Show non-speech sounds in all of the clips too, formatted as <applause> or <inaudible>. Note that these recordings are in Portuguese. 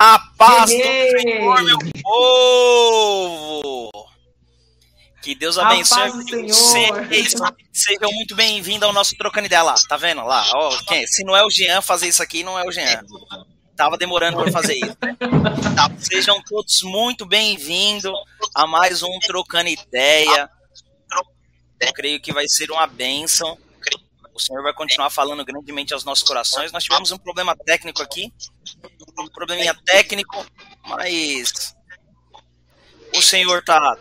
A paz do Senhor, meu povo! Que Deus abençoe vocês. Sejam muito bem-vindos ao nosso trocando ideia lá. Tá vendo lá? Ó, quem? Se não é o Jean fazer isso aqui, não é o Jean. Tava demorando para fazer isso. Tá, sejam todos muito bem-vindos a mais um Trocando Ideia. Eu creio que vai ser uma bênção. O Senhor vai continuar falando grandemente aos nossos corações. Nós tivemos um problema técnico aqui, um probleminha técnico, mas o Senhor tá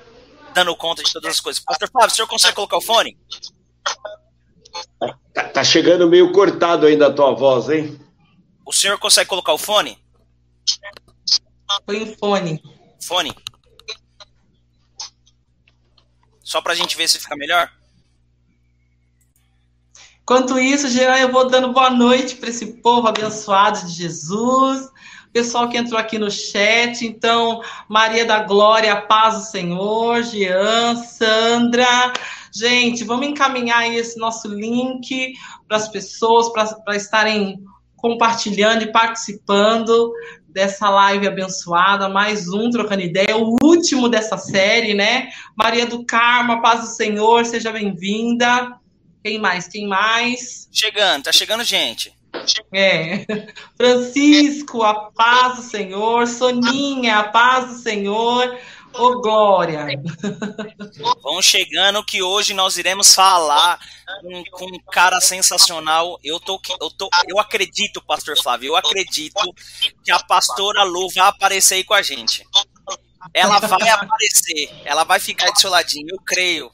dando conta de todas as coisas. Pastor Flávio, o senhor consegue colocar o fone? Tá, tá chegando meio cortado ainda a tua voz, hein? O senhor consegue colocar o fone? Põe o fone. Fone. Só pra gente ver se fica melhor? Enquanto isso, Jean, eu vou dando boa noite para esse povo abençoado de Jesus. Pessoal que entrou aqui no chat, então, Maria da Glória, paz do Senhor, Jean, Sandra. Gente, vamos encaminhar aí esse nosso link para as pessoas, para estarem compartilhando e participando dessa live abençoada, mais um trocando ideia, o último dessa série, né? Maria do Carmo, paz do Senhor, seja bem-vinda. Quem mais? Quem mais? Chegando, tá chegando gente. É. Francisco, a paz do Senhor. Soninha, a paz do Senhor. Ô, oh, glória! Vão chegando que hoje nós iremos falar com, com, um cara sensacional. Eu, tô, eu, tô, eu acredito, pastor Flávio, eu acredito que a pastora Lu vai aparecer aí com a gente. Ela vai aparecer, ela vai ficar de seu ladinho, eu creio.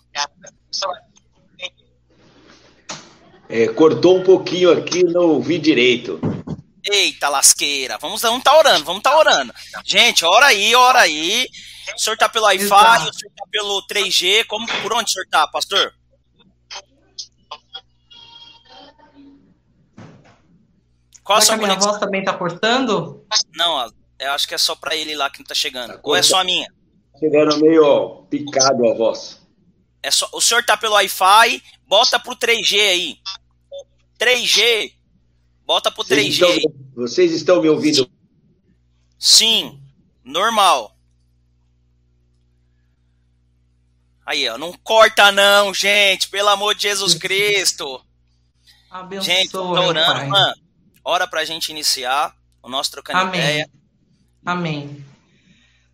É, cortou um pouquinho aqui, não ouvi direito. Eita lasqueira, vamos, vamos tá orando, vamos tá orando. Gente, ora aí, ora aí. O senhor tá pelo Wi-Fi, o senhor tá pelo 3G, como, por onde o senhor tá, pastor? Qual Será a sua minha voz também tá cortando? Não, eu acho que é só para ele lá que não tá chegando. Tá Ou é só a minha? Chegando meio ó, picado a voz. É só, o senhor tá pelo Wi-Fi, bota pro 3G aí. 3G. Bota pro vocês 3G. Estão, vocês estão me ouvindo? Sim, normal. Aí, ó, não corta não, gente, pelo amor de Jesus Cristo. Abençoa, gente, tô orando, mano. Hora pra gente iniciar o nosso trocando Amém. ideia. Amém.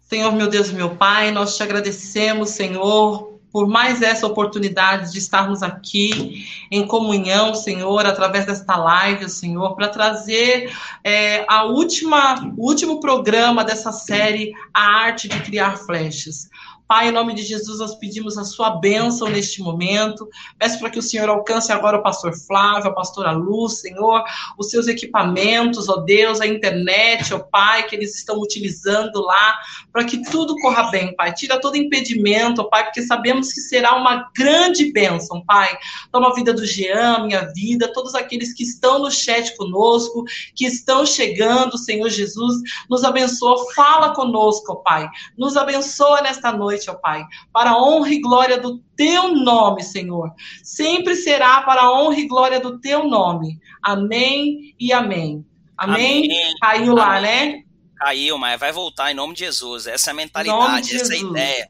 Senhor, meu Deus, meu Pai, nós te agradecemos, Senhor, por mais essa oportunidade de estarmos aqui em comunhão, Senhor, através desta live, Senhor, para trazer é, a última, o último programa dessa série, A Arte de Criar Flechas. Pai, em nome de Jesus, nós pedimos a sua bênção neste momento. Peço para que o Senhor alcance agora o pastor Flávio, a pastora Luz, Senhor, os seus equipamentos, ó Deus, a internet, ó Pai, que eles estão utilizando lá, para que tudo corra bem, Pai. Tira todo impedimento, ó Pai, porque sabemos que será uma grande bênção, Pai. Toma a vida do Jean, minha vida, todos aqueles que estão no chat conosco, que estão chegando, Senhor Jesus, nos abençoa, fala conosco, ó Pai. Nos abençoa nesta noite noite, ó Pai, para a honra e glória do teu nome, Senhor. Sempre será para a honra e glória do teu nome. Amém e amém. Amém? amém. Caiu amém. lá, né? Caiu, mas vai voltar em nome de Jesus. Essa é a mentalidade, essa é a ideia.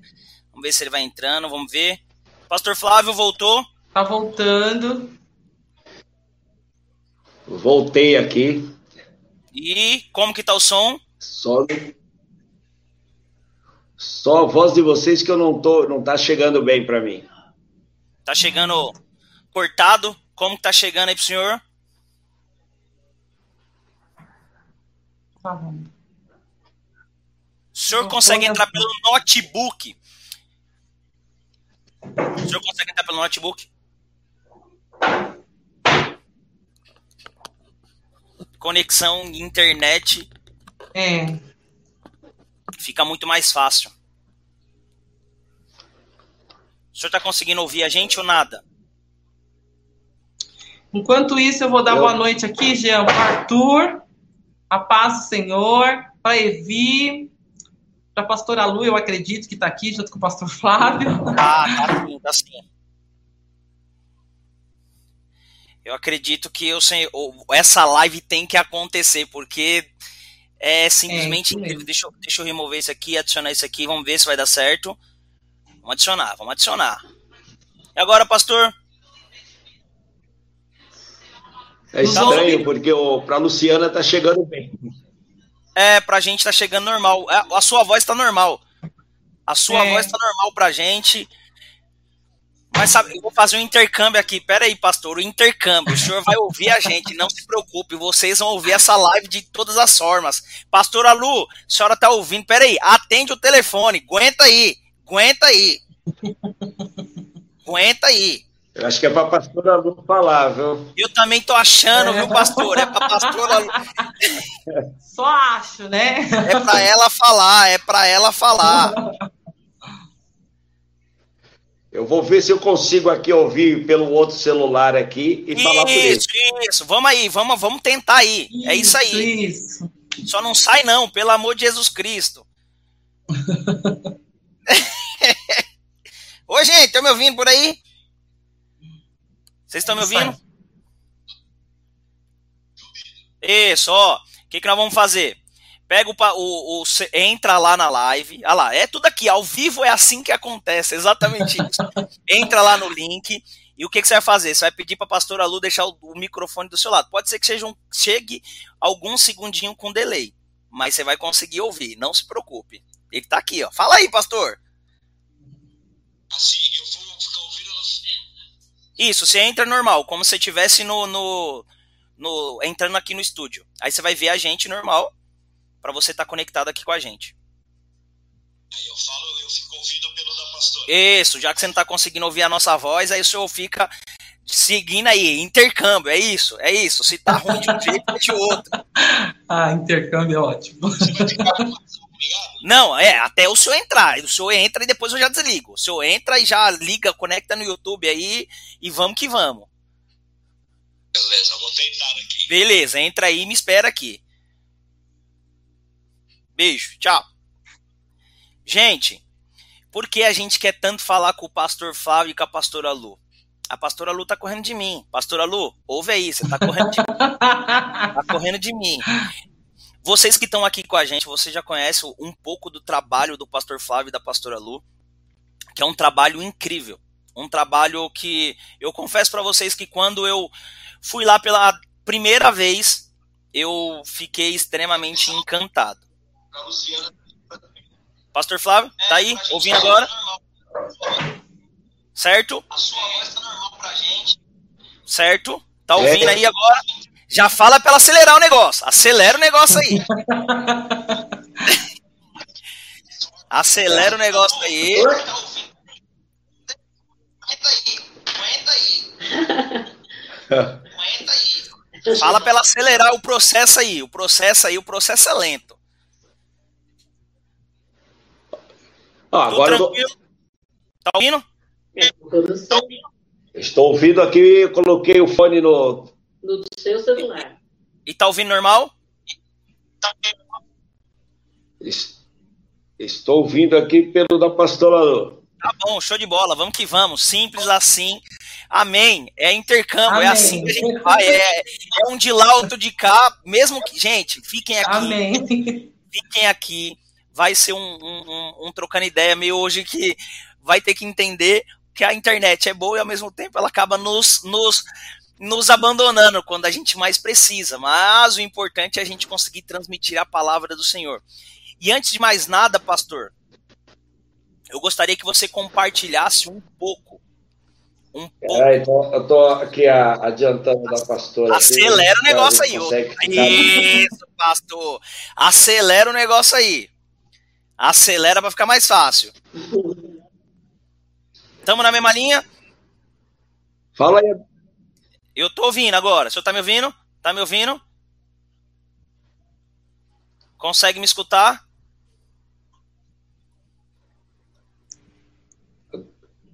Vamos ver se ele vai entrando, vamos ver. Pastor Flávio voltou? Tá voltando. Voltei aqui. E como que tá o som? Só só a voz de vocês que eu não tô, não tá chegando bem para mim. Tá chegando cortado? Como tá chegando aí pro senhor? Tá bom. O senhor consegue entrar pelo notebook? O senhor consegue entrar pelo notebook? Conexão internet. É fica muito mais fácil. O senhor está conseguindo ouvir a gente ou nada? Enquanto isso, eu vou dar eu... boa noite aqui, Jean, para Arthur, a paz do Senhor, para Evi, para a pastora Lu, eu acredito que está aqui junto com o pastor Flávio. Ah, tá sim, tá sim. Eu acredito que eu, essa live tem que acontecer, porque É simplesmente é, incrível. Deixa eu, deixa eu remover isso aqui, adicionar isso aqui, vamos ver se vai dar certo. Vamos adicionar, vamos adicionar. E agora, pastor? É estranho, porque o, pra Luciana tá chegando bem. É, pra gente tá chegando normal. A, é, a sua voz tá normal. A sua é. voz tá normal pra gente. Mas sabe, eu vou fazer um intercâmbio aqui. Pera aí, pastor, o intercâmbio. O senhor vai ouvir a gente, não se preocupe. Vocês vão ouvir essa live de todas as formas. Pastora Lu, a senhora tá ouvindo? Pera aí, atende o telefone. Aguenta aí, aguenta aí. Aguenta aí. Eu acho que é para a pastora Lu falar, viu? Eu também tô achando, viu, pastor? É para pastora Lu. Só acho, né? É para ela falar, é para ela falar. Eu vou ver se eu consigo aqui ouvir pelo outro celular aqui e isso, falar por ele. Isso, isso. Vamos aí, vamos, vamos tentar aí. Isso, é isso aí. Isso. Só não sai não, pelo amor de Jesus Cristo. <laughs> Oi, gente, estão me ouvindo por aí? Vocês estão me ouvindo? Isso, ó. O que, que nós vamos fazer? Pega o, o, o, Entra lá na live. Ah lá, é tudo aqui. Ao vivo é assim que acontece, exatamente isso. <laughs> entra lá no link. E o que, que você vai fazer? Você vai pedir para a pastora Lu deixar o, o, microfone do seu lado. Pode ser que seja um, chegue algum segundinho com delay. Mas você vai conseguir ouvir, não se preocupe. Ele está aqui, ó. Fala aí, pastor. Assim, eu vou ficar ouvindo isso, você entra normal, como se estivesse no, no, no, entrando aqui no estúdio. Aí você vai ver a gente normal, para você estar tá conectado aqui com a gente. Aí eu falo, eu fico ouvindo pelo da pastora. Isso, já que você não está conseguindo ouvir a nossa voz, aí o senhor fica seguindo aí, intercâmbio, é isso, é isso. Se tá ruim de um jeito, é de outro. <laughs> Ah, intercâmbio é ótimo. Você vai ficar não, é, até o senhor entrar. O senhor entra e depois eu já desligo. O senhor entra e já liga, conecta no YouTube aí e vamos que vamos. Beleza, vou tentar aqui. Beleza, entra aí e me espera aqui. Beijo, tchau. Gente, por que a gente quer tanto falar com o pastor Flávio e com a pastora Lu? A pastora Lu tá correndo de mim. Pastora Lu, ouve aí, você tá correndo de mim. <laughs> tá correndo de mim. Vocês que estão aqui com a gente, você já conhece um pouco do trabalho do pastor Flávio e da pastora Lu, que é um trabalho incrível. Um trabalho que eu confesso para vocês que quando eu fui lá pela primeira vez, eu fiquei extremamente encantado. Pastor Flávio, tá aí? Ouvindo agora? Certo? A sua voz tá normal pra gente. Certo? Tá ouvindo é. aí agora? Já fala para ela acelerar o negócio. Acelera o negócio aí. <laughs> Acelera o negócio aí. Aguenta aí. Aguenta aí. <laughs> Aguenta aí. Fala para ela acelerar o processo aí. O processo aí, o processo é lento. Ah, agora tranquilo? Tô... Tá ouvindo? Estou ouvindo aqui, coloquei o fone no no seu celular. E, tá ouvindo normal? Estou ouvindo aqui pelo da pastora. Tá bom, show de bola, vamos que vamos. Simples assim. Amém. É intercâmbio, é Amém. é assim que a gente vai. É, é um de lá, outro de cá. Mesmo que. Gente, fiquem aqui. Amém. Fiquem aqui. Vai ser um, um, um, um trocando ideia meio hoje que vai ter que entender que a internet é boa e ao mesmo tempo ela acaba nos, nos nos abandonando quando a gente mais precisa, mas o importante é a gente conseguir transmitir a palavra do Senhor. E antes de mais nada, pastor, eu gostaria que você compartilhasse um pouco. Um pouco. É, então, eu tô aqui adiantando da pastora. Acelera aqui, o negócio aí. Isso, pastor. Acelera o negócio aí. Acelera para ficar mais fácil. Tamo na mesma linha? Fala aí, eu tô ouvindo agora. O senhor tá me ouvindo? Tá me ouvindo? Consegue me escutar?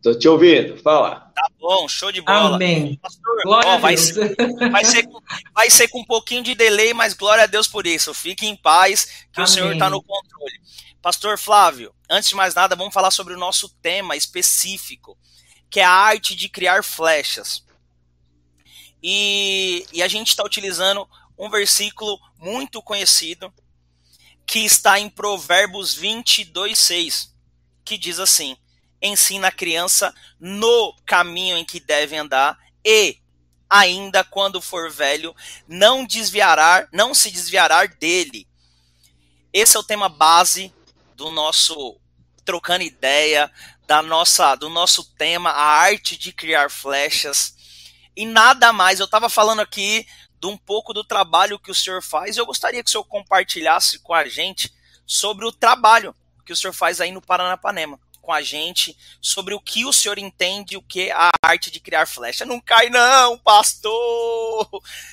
Tô te ouvindo, fala. Tá bom, show de bola. Amém. Pastor, ó, vai, ser, vai, ser, vai ser com um pouquinho de delay, mas glória a Deus por isso. Fique em paz, que Amém. o Senhor está no controle. Pastor Flávio, antes de mais nada, vamos falar sobre o nosso tema específico, que é a arte de criar flechas. E, e a gente está utilizando um versículo muito conhecido, que está em Provérbios 22, 6, que diz assim: ensina a criança no caminho em que deve andar e ainda quando for velho não desviará, não se desviará dele. Esse é o tema base do nosso trocando ideia, da nossa do nosso tema, a arte de criar flechas. E nada mais, eu estava falando aqui de um pouco do trabalho que o senhor faz. Eu gostaria que o senhor compartilhasse com a gente sobre o trabalho que o senhor faz aí no Paranapanema com a gente sobre o que o senhor entende o que é a arte de criar flecha. Não cai não, pastor!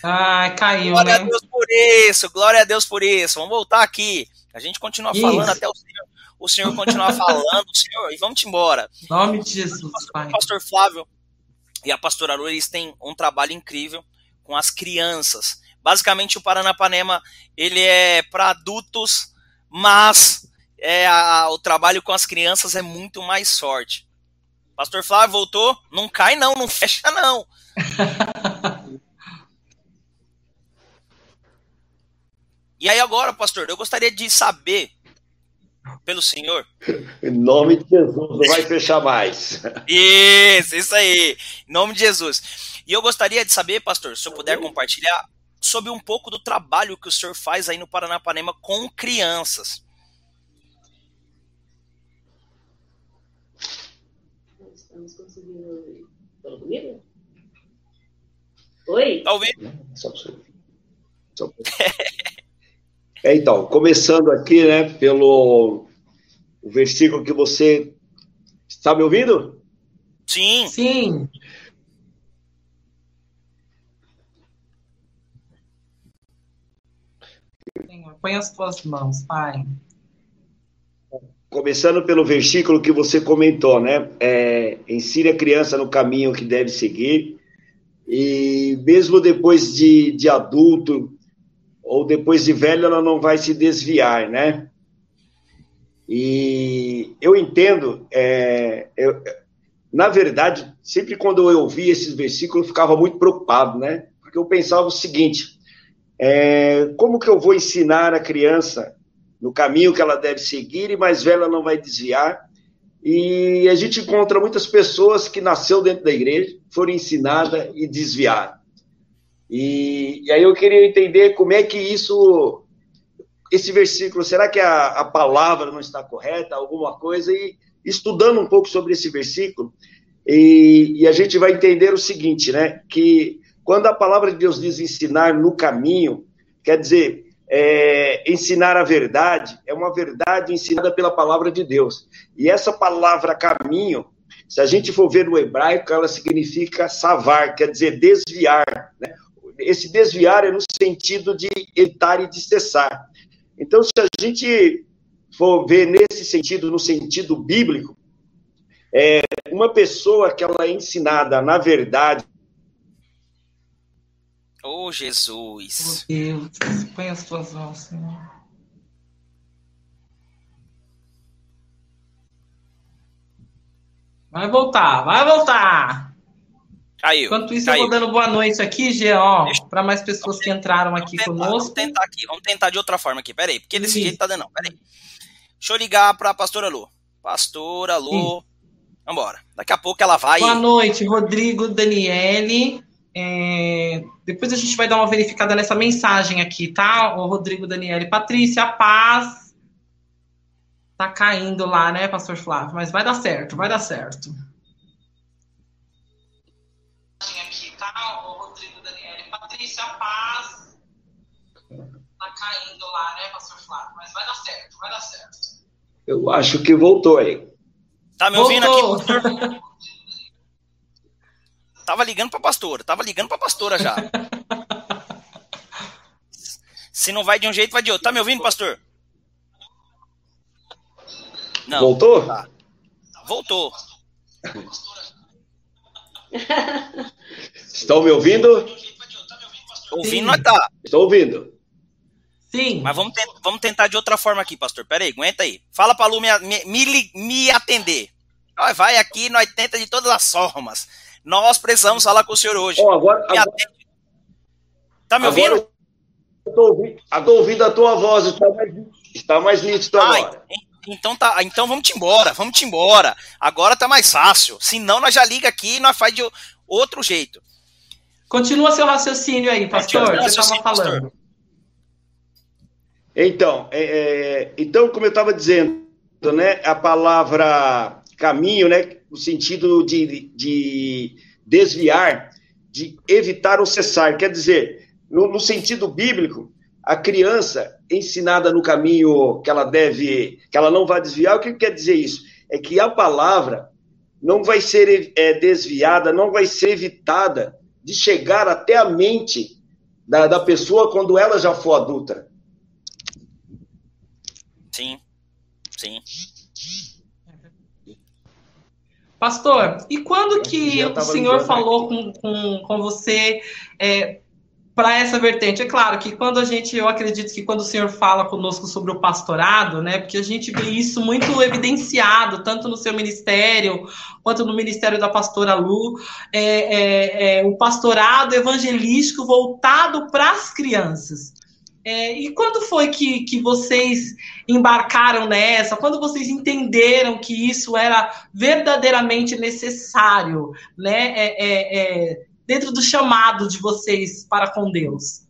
Ah, caiu, Glória né? a Deus por isso, glória a Deus por isso. Vamos voltar aqui. A gente continua falando até o senhor, o senhor continuar <laughs> falando, senhor, e vamos embora. Em nome de Jesus, Pai. O pastor Flávio e a pastora Lu, eles têm um trabalho incrível com as crianças. Basicamente, o Paranapanema, ele é para adultos, mas é, a, o trabalho com as crianças é muito mais forte. Pastor Flávio voltou? Não cai não, não <laughs> fecha não. <laughs> e aí agora, pastor, eu gostaria de saber pelo senhor. <laughs> Em nome de Jesus, não vai fechar mais. <laughs> Isso, isso aí. Em nome de Jesus. E eu gostaria de saber, pastor, se eu puder compartilhar sobre um pouco do trabalho que o senhor faz aí no Paranapanema com crianças. Estamos conseguindo. Falou comigo? Oi? Tá ouvindo? Só pra você. Só pra... <laughs> É, então, começando aqui, né, pelo o versículo que você está me ouvindo? Sim. Sim. Senhor, põe as tuas mãos, Pai. Começando pelo versículo que você comentou, né? É, ensine a criança no caminho que deve seguir, e mesmo depois de, de adulto ou depois de velho, ela não vai se desviar, né? E eu entendo, é, eu, na verdade, sempre quando eu ouvia esses versículos, eu ficava muito preocupado, né? Porque eu pensava o seguinte: é, como que eu vou ensinar a criança no caminho que ela deve seguir e mais velha não vai desviar? E a gente encontra muitas pessoas que nasceu dentro da igreja, foram ensinadas e desviaram. E, e aí eu queria entender como é que isso esse versículo, será que a, a, palavra não está correta, alguma coisa? E estudando um pouco sobre esse versículo, e, e, a gente vai entender o seguinte, né? Que quando a palavra de Deus diz ensinar no caminho, quer dizer, é, ensinar a verdade, é uma verdade ensinada pela palavra de Deus. E essa palavra caminho, se a gente for ver no hebraico, ela significa savar, quer dizer desviar. Né? Esse desviar é no sentido de evitar e de cessar. Então, se a gente for ver nesse sentido, no sentido bíblico, é uma pessoa que ela é ensinada na verdade. Oh, Jesus. Oh, Deus, põe as tuas mãos, Senhor. Vai voltar, vai voltar. Caiu. Enquanto isso, caiu. eu vou dando boa noite aqui, ó, para mais pessoas que entraram aqui vamos tentar, conosco. Vamos tentar aqui, vamos tentar de outra forma aqui. Peraí, porque desse Sim. jeito tá dando não. Peraí. Deixa eu ligar pra pastora Lu. Pastora Lu. Sim. Vambora. Daqui a pouco ela vai. Boa noite, Rodrigo, Daniele. É, Depois a gente vai dar uma verificada nessa mensagem aqui, tá? O Rodrigo, Daniele, Patrícia, paz. Tá caindo lá, né, Pastor Flávio? Mas vai dar certo, vai dar certo. Caindo lá, né, Pastor Flávio? Mas vai dar certo, vai dar certo. Eu acho que voltou aí. Tá me ouvindo Voltou. aqui, pastor? Tava ligando pra pastora, tava ligando pra pastora já. Se não vai de um jeito, vai de outro. Tá me ouvindo, pastor? Não. Voltou? Tá. Voltou. Estão me ouvindo? Ouvindo, nós tá. Estou ouvindo. Sim. Mas vamos, ten- vamos tentar de outra forma aqui, pastor. Pera aí, aguenta aí. Fala pra Lu me, me, me atender. Nós vai aqui, nós tenta de todas as formas. Nós precisamos falar com o senhor hoje. Ó, agora, Me agora, atende. Tá me agora ouvindo? eu tô ouvindo, eu tô ouvindo a tua voz. Está mais, Está mais nítido agora. Então tá, então vamos te embora, vamos te embora. Agora tá mais fácil. Se não, nós já liga aqui e nós faz de outro jeito. Continua seu raciocínio aí, pastor. Você estava falando. Pastor. Então, é, é, então, como eu estava dizendo, né, a palavra caminho, né, no sentido de, de desviar, de evitar ou cessar. Quer dizer, no, no sentido bíblico, a criança ensinada no caminho que ela deve, que ela não vai desviar, o que quer dizer isso? É que a palavra não vai ser é, desviada, não vai ser evitada de chegar até a mente da, da pessoa quando ela já for adulta. Sim, sim. Pastor, e quando que o senhor falou com, com, com você é, para essa vertente. É claro que quando a gente, eu acredito que quando o senhor fala conosco sobre o pastorado, né, porque a gente vê isso muito evidenciado, tanto no seu ministério, quanto no ministério da pastora Lu, é, é, é o pastorado evangelístico voltado para as crianças. É, e quando foi que, que vocês embarcaram nessa? Quando vocês entenderam que isso era verdadeiramente necessário, né? É, é, é dentro do chamado de vocês para com Deus?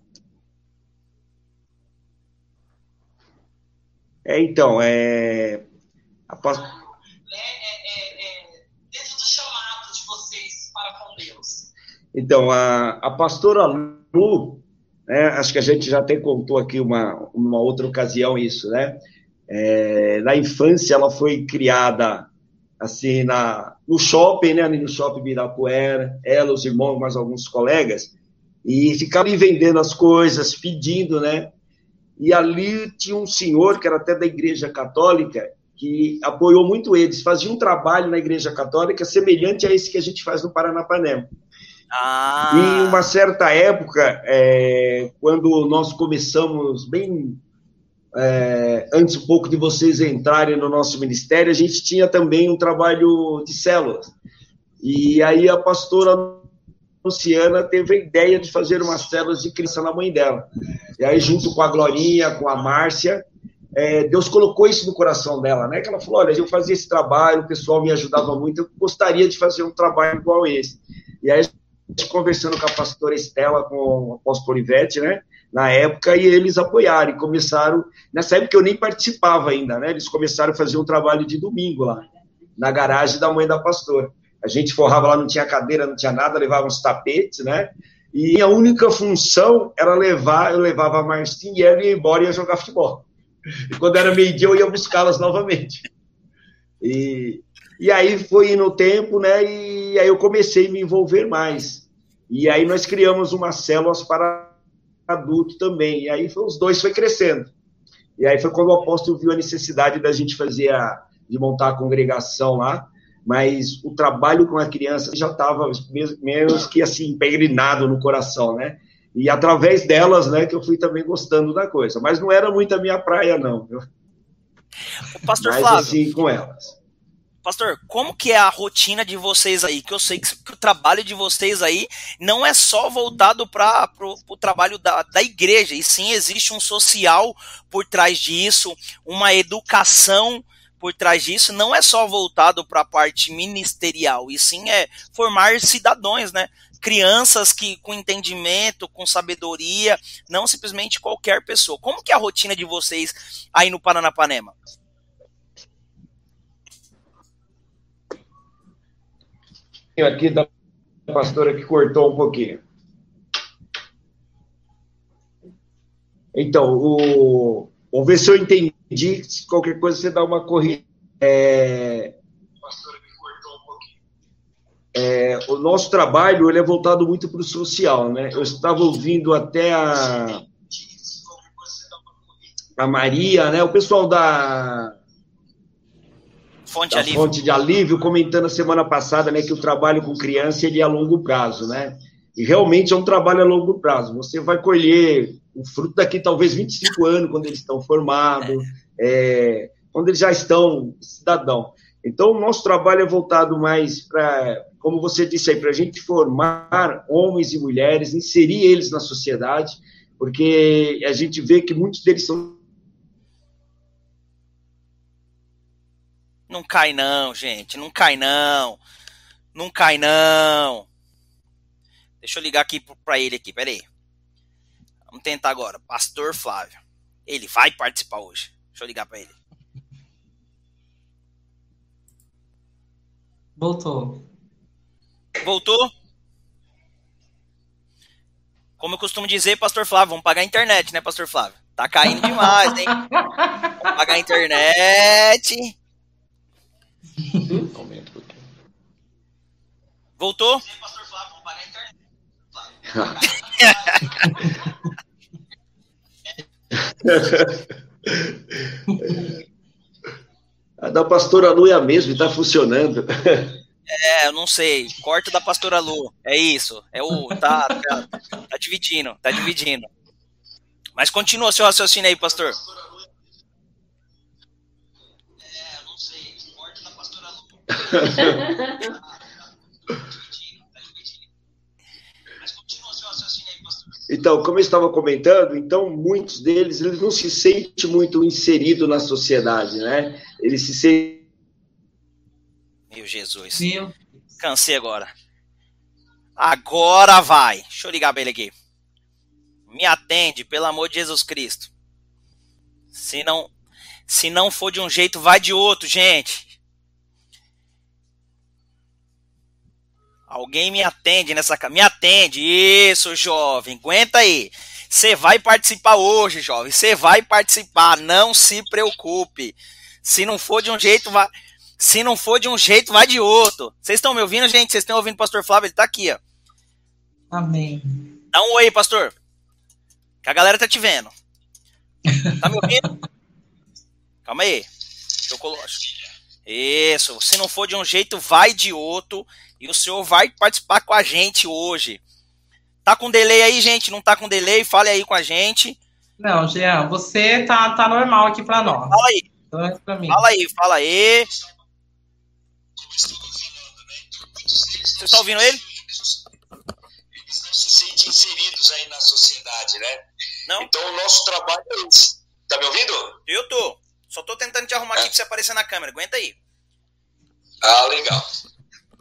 É, então, é. Após... É, é, dentro do chamado de vocês para com Deus. Então, a, a pastora Lu, né, acho que a gente já até contou aqui uma, uma outra ocasião isso, né? É, na infância, ela foi criada assim, na, no shopping, né, no shopping Birapuera, ela, os irmãos, mais alguns colegas, e ficavam vendendo as coisas, pedindo, né, e ali tinha um senhor, que era até da igreja católica, que apoiou muito eles, fazia um trabalho na igreja católica semelhante a esse que a gente faz no Paranapanema. Ah. Em uma certa época, é, quando nós começamos bem é, antes um pouco de vocês entrarem no nosso ministério, a gente tinha também um trabalho de células. E aí a pastora Luciana teve a ideia de fazer umas células de criança na mãe dela. E aí, junto com a Glorinha, com a Márcia, é, Deus colocou isso no coração dela, né? Que ela falou: olha, eu fazia esse trabalho, o pessoal me ajudava muito, eu gostaria de fazer um trabalho igual esse. E aí, conversando com a pastora Estela, com o apóstolo Ivete, né? na época e eles apoiaram e começaram. Nessa época eu nem participava ainda, né? Eles começaram a fazer um trabalho de domingo lá, na garagem da mãe da pastora. A gente forrava lá, não tinha cadeira, não tinha nada, levava uns tapetes, né? E a única função era levar, eu levava a Marcinha e ela ia embora e ia jogar futebol. E quando era meio-dia eu ia buscá-las novamente. E, e aí foi no tempo, né? E aí eu comecei a me envolver mais. E aí nós criamos umas células para adulto também. E aí foi, os dois foi crescendo. E aí foi quando o apóstolo viu a necessidade da gente fazer a, de montar a congregação lá, mas o trabalho com a criança já estava menos que assim peregrinado no coração, né? E através delas, né, que eu fui também gostando da coisa. Mas não era muito a minha praia, não. O pastor mas, Flávio. assim, com elas. Pastor, como que é a rotina de vocês aí? Que eu sei que, que o trabalho de vocês aí não é só voltado para o trabalho da, da igreja, e sim existe um social por trás disso, uma educação por trás disso, não é só voltado para a parte ministerial, e sim é formar cidadãos, né? Crianças que com entendimento, com sabedoria, não simplesmente qualquer pessoa. Como que é a rotina de vocês aí no Paranapanema? Aqui da pastora que cortou um pouquinho. Então, o... vamos ver se eu entendi. Se qualquer coisa você dá uma corrida. É... Pastora que cortou um pouquinho. É, o nosso trabalho ele é voltado muito para o social, né? Eu estava ouvindo até a a Maria, né? O pessoal da Fonte, da fonte de alívio, comentando a semana passada né, que o trabalho com criança ele é a longo prazo, né? E realmente é um trabalho a longo prazo. Você vai colher o fruto daqui talvez 25 anos, quando eles estão formados, é. É, quando eles já estão cidadão. Então, o nosso trabalho é voltado mais para, como você disse aí, para a gente formar homens e mulheres, inserir eles na sociedade, porque a gente vê que muitos deles são Não cai não, gente. Não cai não. Não cai não. Deixa eu ligar aqui para ele aqui, peraí. Vamos tentar agora. Pastor Flávio. Ele vai participar hoje. Deixa eu ligar para ele. Voltou. Voltou? Como eu costumo dizer, Pastor Flávio, vamos pagar a internet, né, Pastor Flávio? Tá caindo demais, hein? <laughs> vamos pagar a internet. Voltou? Pastor Flávio, vamos pagar a internet. A da pastora Lu é a mesma e tá funcionando. É, eu não sei. Corta da pastora Lu. É isso. É o. Tá, tá, tá dividindo, tá dividindo. Mas continua seu raciocínio aí, pastor. É, eu não sei. Corta da pastora Lu. Então, como eu estava comentando, então muitos deles eles não se sentem muito inseridos na sociedade, né? Eles se sentem. Meu Jesus. Meu. Cansei agora. Agora vai. Deixa eu ligar pra ele aqui. Me atende, pelo amor de Jesus Cristo. Se não, se não for de um jeito, vai de outro, gente. Alguém me atende nessa Me atende. Isso, jovem. Aguenta aí. Você vai participar hoje, jovem. Você vai participar. Não se preocupe. Se não for de um jeito, vai. Se não for de um jeito, vai de outro. Vocês estão me ouvindo, gente? Vocês estão ouvindo o pastor Flávio? Ele tá aqui, ó. Amém. Dá um oi, pastor. Que a galera tá te vendo. Tá me ouvindo? <laughs> Calma aí. Deixa eu colocar. Isso. Se não for de um jeito, vai de outro. E o senhor vai participar com a gente hoje. Tá com delay aí, gente? Não tá com delay? Fale aí com a gente. Não, Jean, você tá, tá normal aqui para nós. Fala aí. Então, pra mim. Fala aí, fala aí. Você tá ouvindo ele? Eles não se sentem inseridos aí na sociedade, né? Não. Então o nosso trabalho é esse. Tá me ouvindo? Eu tô. Só tô tentando te arrumar é. aqui pra você aparecer na câmera. Aguenta aí. Ah, legal.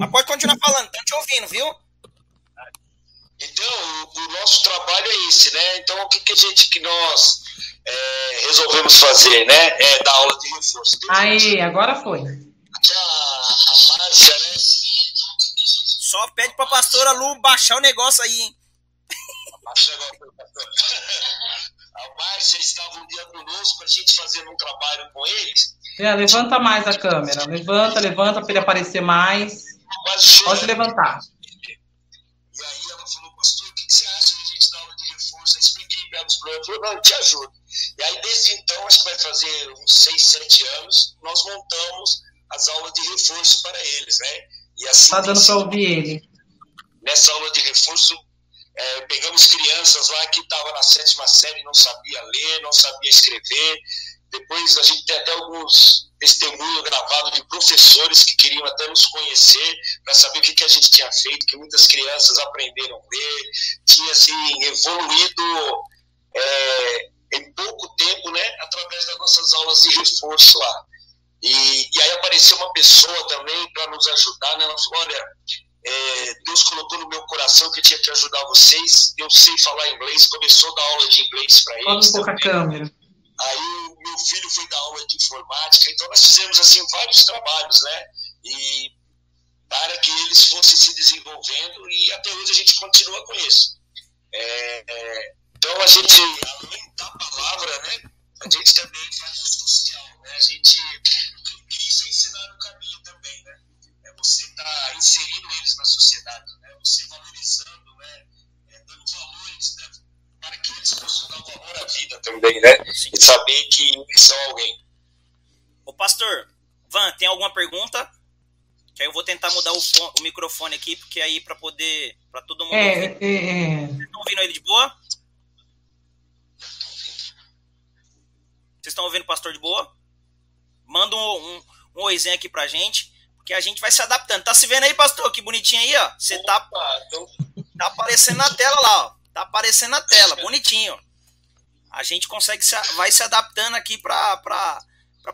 Mas pode continuar falando, estão te ouvindo, viu? Então, o, o, nosso trabalho é esse, né? Então, o que, que a gente, que nós é, resolvemos fazer, né? É dar aula de reforço. Aí, agora foi. Aqui a, a Márcia, né? Só pede pra pastora Lu baixar o negócio aí, hein? Baixa o negócio. A Márcia estava um dia conosco, a gente fazendo um trabalho com eles. É, levanta mais a câmera. Levanta, levanta para ele aparecer mais. Pode levantar. E aí ela falou, pastor, o que você acha de a gente dar aula de reforço? Eu expliquei para os problemas. Falou, não, eu te ajudo. E aí, desde então, acho que vai fazer uns 6, 7 anos, nós montamos as aulas de reforço para eles, né? E assim, tá dando para ouvir ele. Nessa aula de reforço, é, pegamos crianças lá que estavam na sétima série, não sabia ler, não sabia escrever, depois a gente tem até alguns testemunhos gravados de professores que queriam até nos conhecer para saber o que, que a gente tinha feito, que muitas crianças aprenderam a ler, tinha assim, evoluído é, em pouco tempo, né, através das nossas aulas de reforço lá. E, e aí apareceu uma pessoa também para nos ajudar, né? Ela falou, olha, é, Deus colocou no meu coração que tinha que ajudar vocês. Eu sei falar inglês, começou a dar aula de inglês para eles. um pouco a câmera. Aí meu filho foi dar aula de informática, então nós fizemos assim vários trabalhos, né? E para que eles fossem se desenvolvendo e até hoje a gente continua com isso. É, é, então a gente, além da palavra, né? A gente também faz o social, né? A gente saber que são alguém. Ô pastor, Van, tem alguma pergunta? Que aí eu vou tentar mudar o, o microfone aqui, porque aí para poder. para todo mundo. É, ouvir. É, é. Vocês estão ouvindo ele de boa? Vocês estão ouvindo o pastor de boa? Manda um, um, um oizinho aqui pra gente, porque a gente vai se adaptando. Tá se vendo aí, pastor? Que bonitinho aí, ó. Você tá, tá aparecendo na tela lá, ó. Tá aparecendo na tela, <laughs> bonitinho. A gente consegue se, vai se adaptando aqui para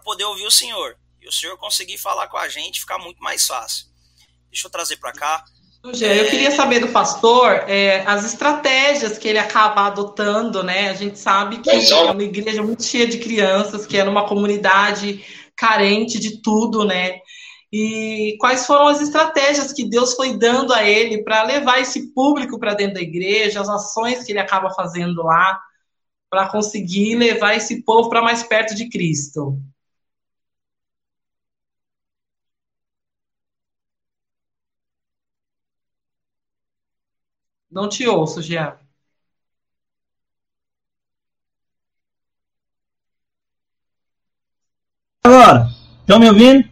poder ouvir o senhor. e o senhor conseguir falar com a gente, ficar muito mais fácil. Deixa eu trazer para cá. Eu queria saber do pastor é, as estratégias que ele acaba adotando, né? A gente sabe que é uma igreja muito cheia de crianças, que é numa comunidade carente de tudo, né? E quais foram as estratégias que Deus foi dando a ele para levar esse público para dentro da igreja, as ações que ele acaba fazendo lá, para conseguir levar esse povo para mais perto de Cristo? Não te ouço, Jean. Agora, estão me ouvindo?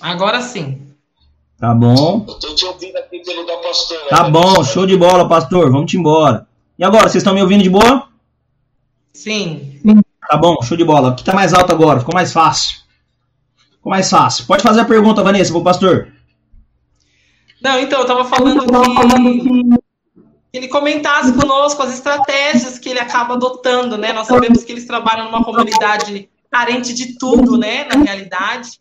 Agora sim. Tá bom. Eu tô te ouvindo aqui pelo da pastor. Tá bom, show de bola, pastor. Vamos embora. E agora, vocês estão me ouvindo de boa? Sim. Tá bom, show de bola. Aqui tá mais alto agora, ficou mais fácil. Ficou mais fácil. Pode fazer a pergunta, Vanessa, pro pastor. Não, então, eu tava falando que ele comentasse conosco as estratégias que ele acaba adotando, né? Nós sabemos que eles trabalham numa comunidade carente de tudo, né? Na realidade.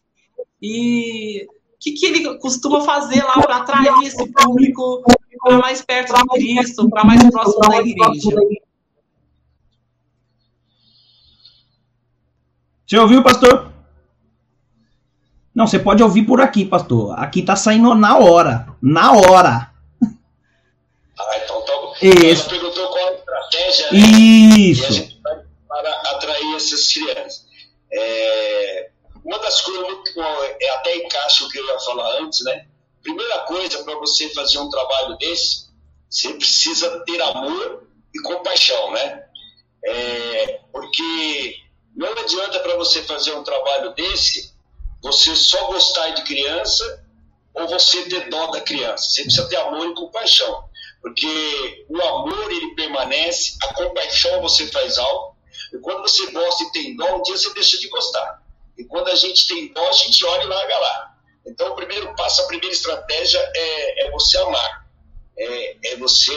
E o que, que ele costuma fazer lá para atrair esse público para mais perto de Cristo, para mais próximo da igreja? Você ouviu, pastor? Não, você pode ouvir por aqui, pastor. Aqui tá saindo na hora. Na hora. Ah, então isso. Ela perguntou qual a estratégia né, Isso. para atrair essas crianças. É, uma das coisas é até encaixa o que eu ia falar antes, né? Primeira coisa para você fazer um trabalho desse, você precisa ter amor e compaixão, né? É, porque não adianta para você fazer um trabalho desse você só gostar de criança ou você ter dó da criança. Você precisa ter amor e compaixão porque o amor ele permanece, a compaixão você faz algo, e quando você gosta e tem dó, um dia você deixa de gostar. E quando a gente tem dó, a gente olha e larga lá. Então, o primeiro passo, a primeira estratégia é, é você amar. É, é você.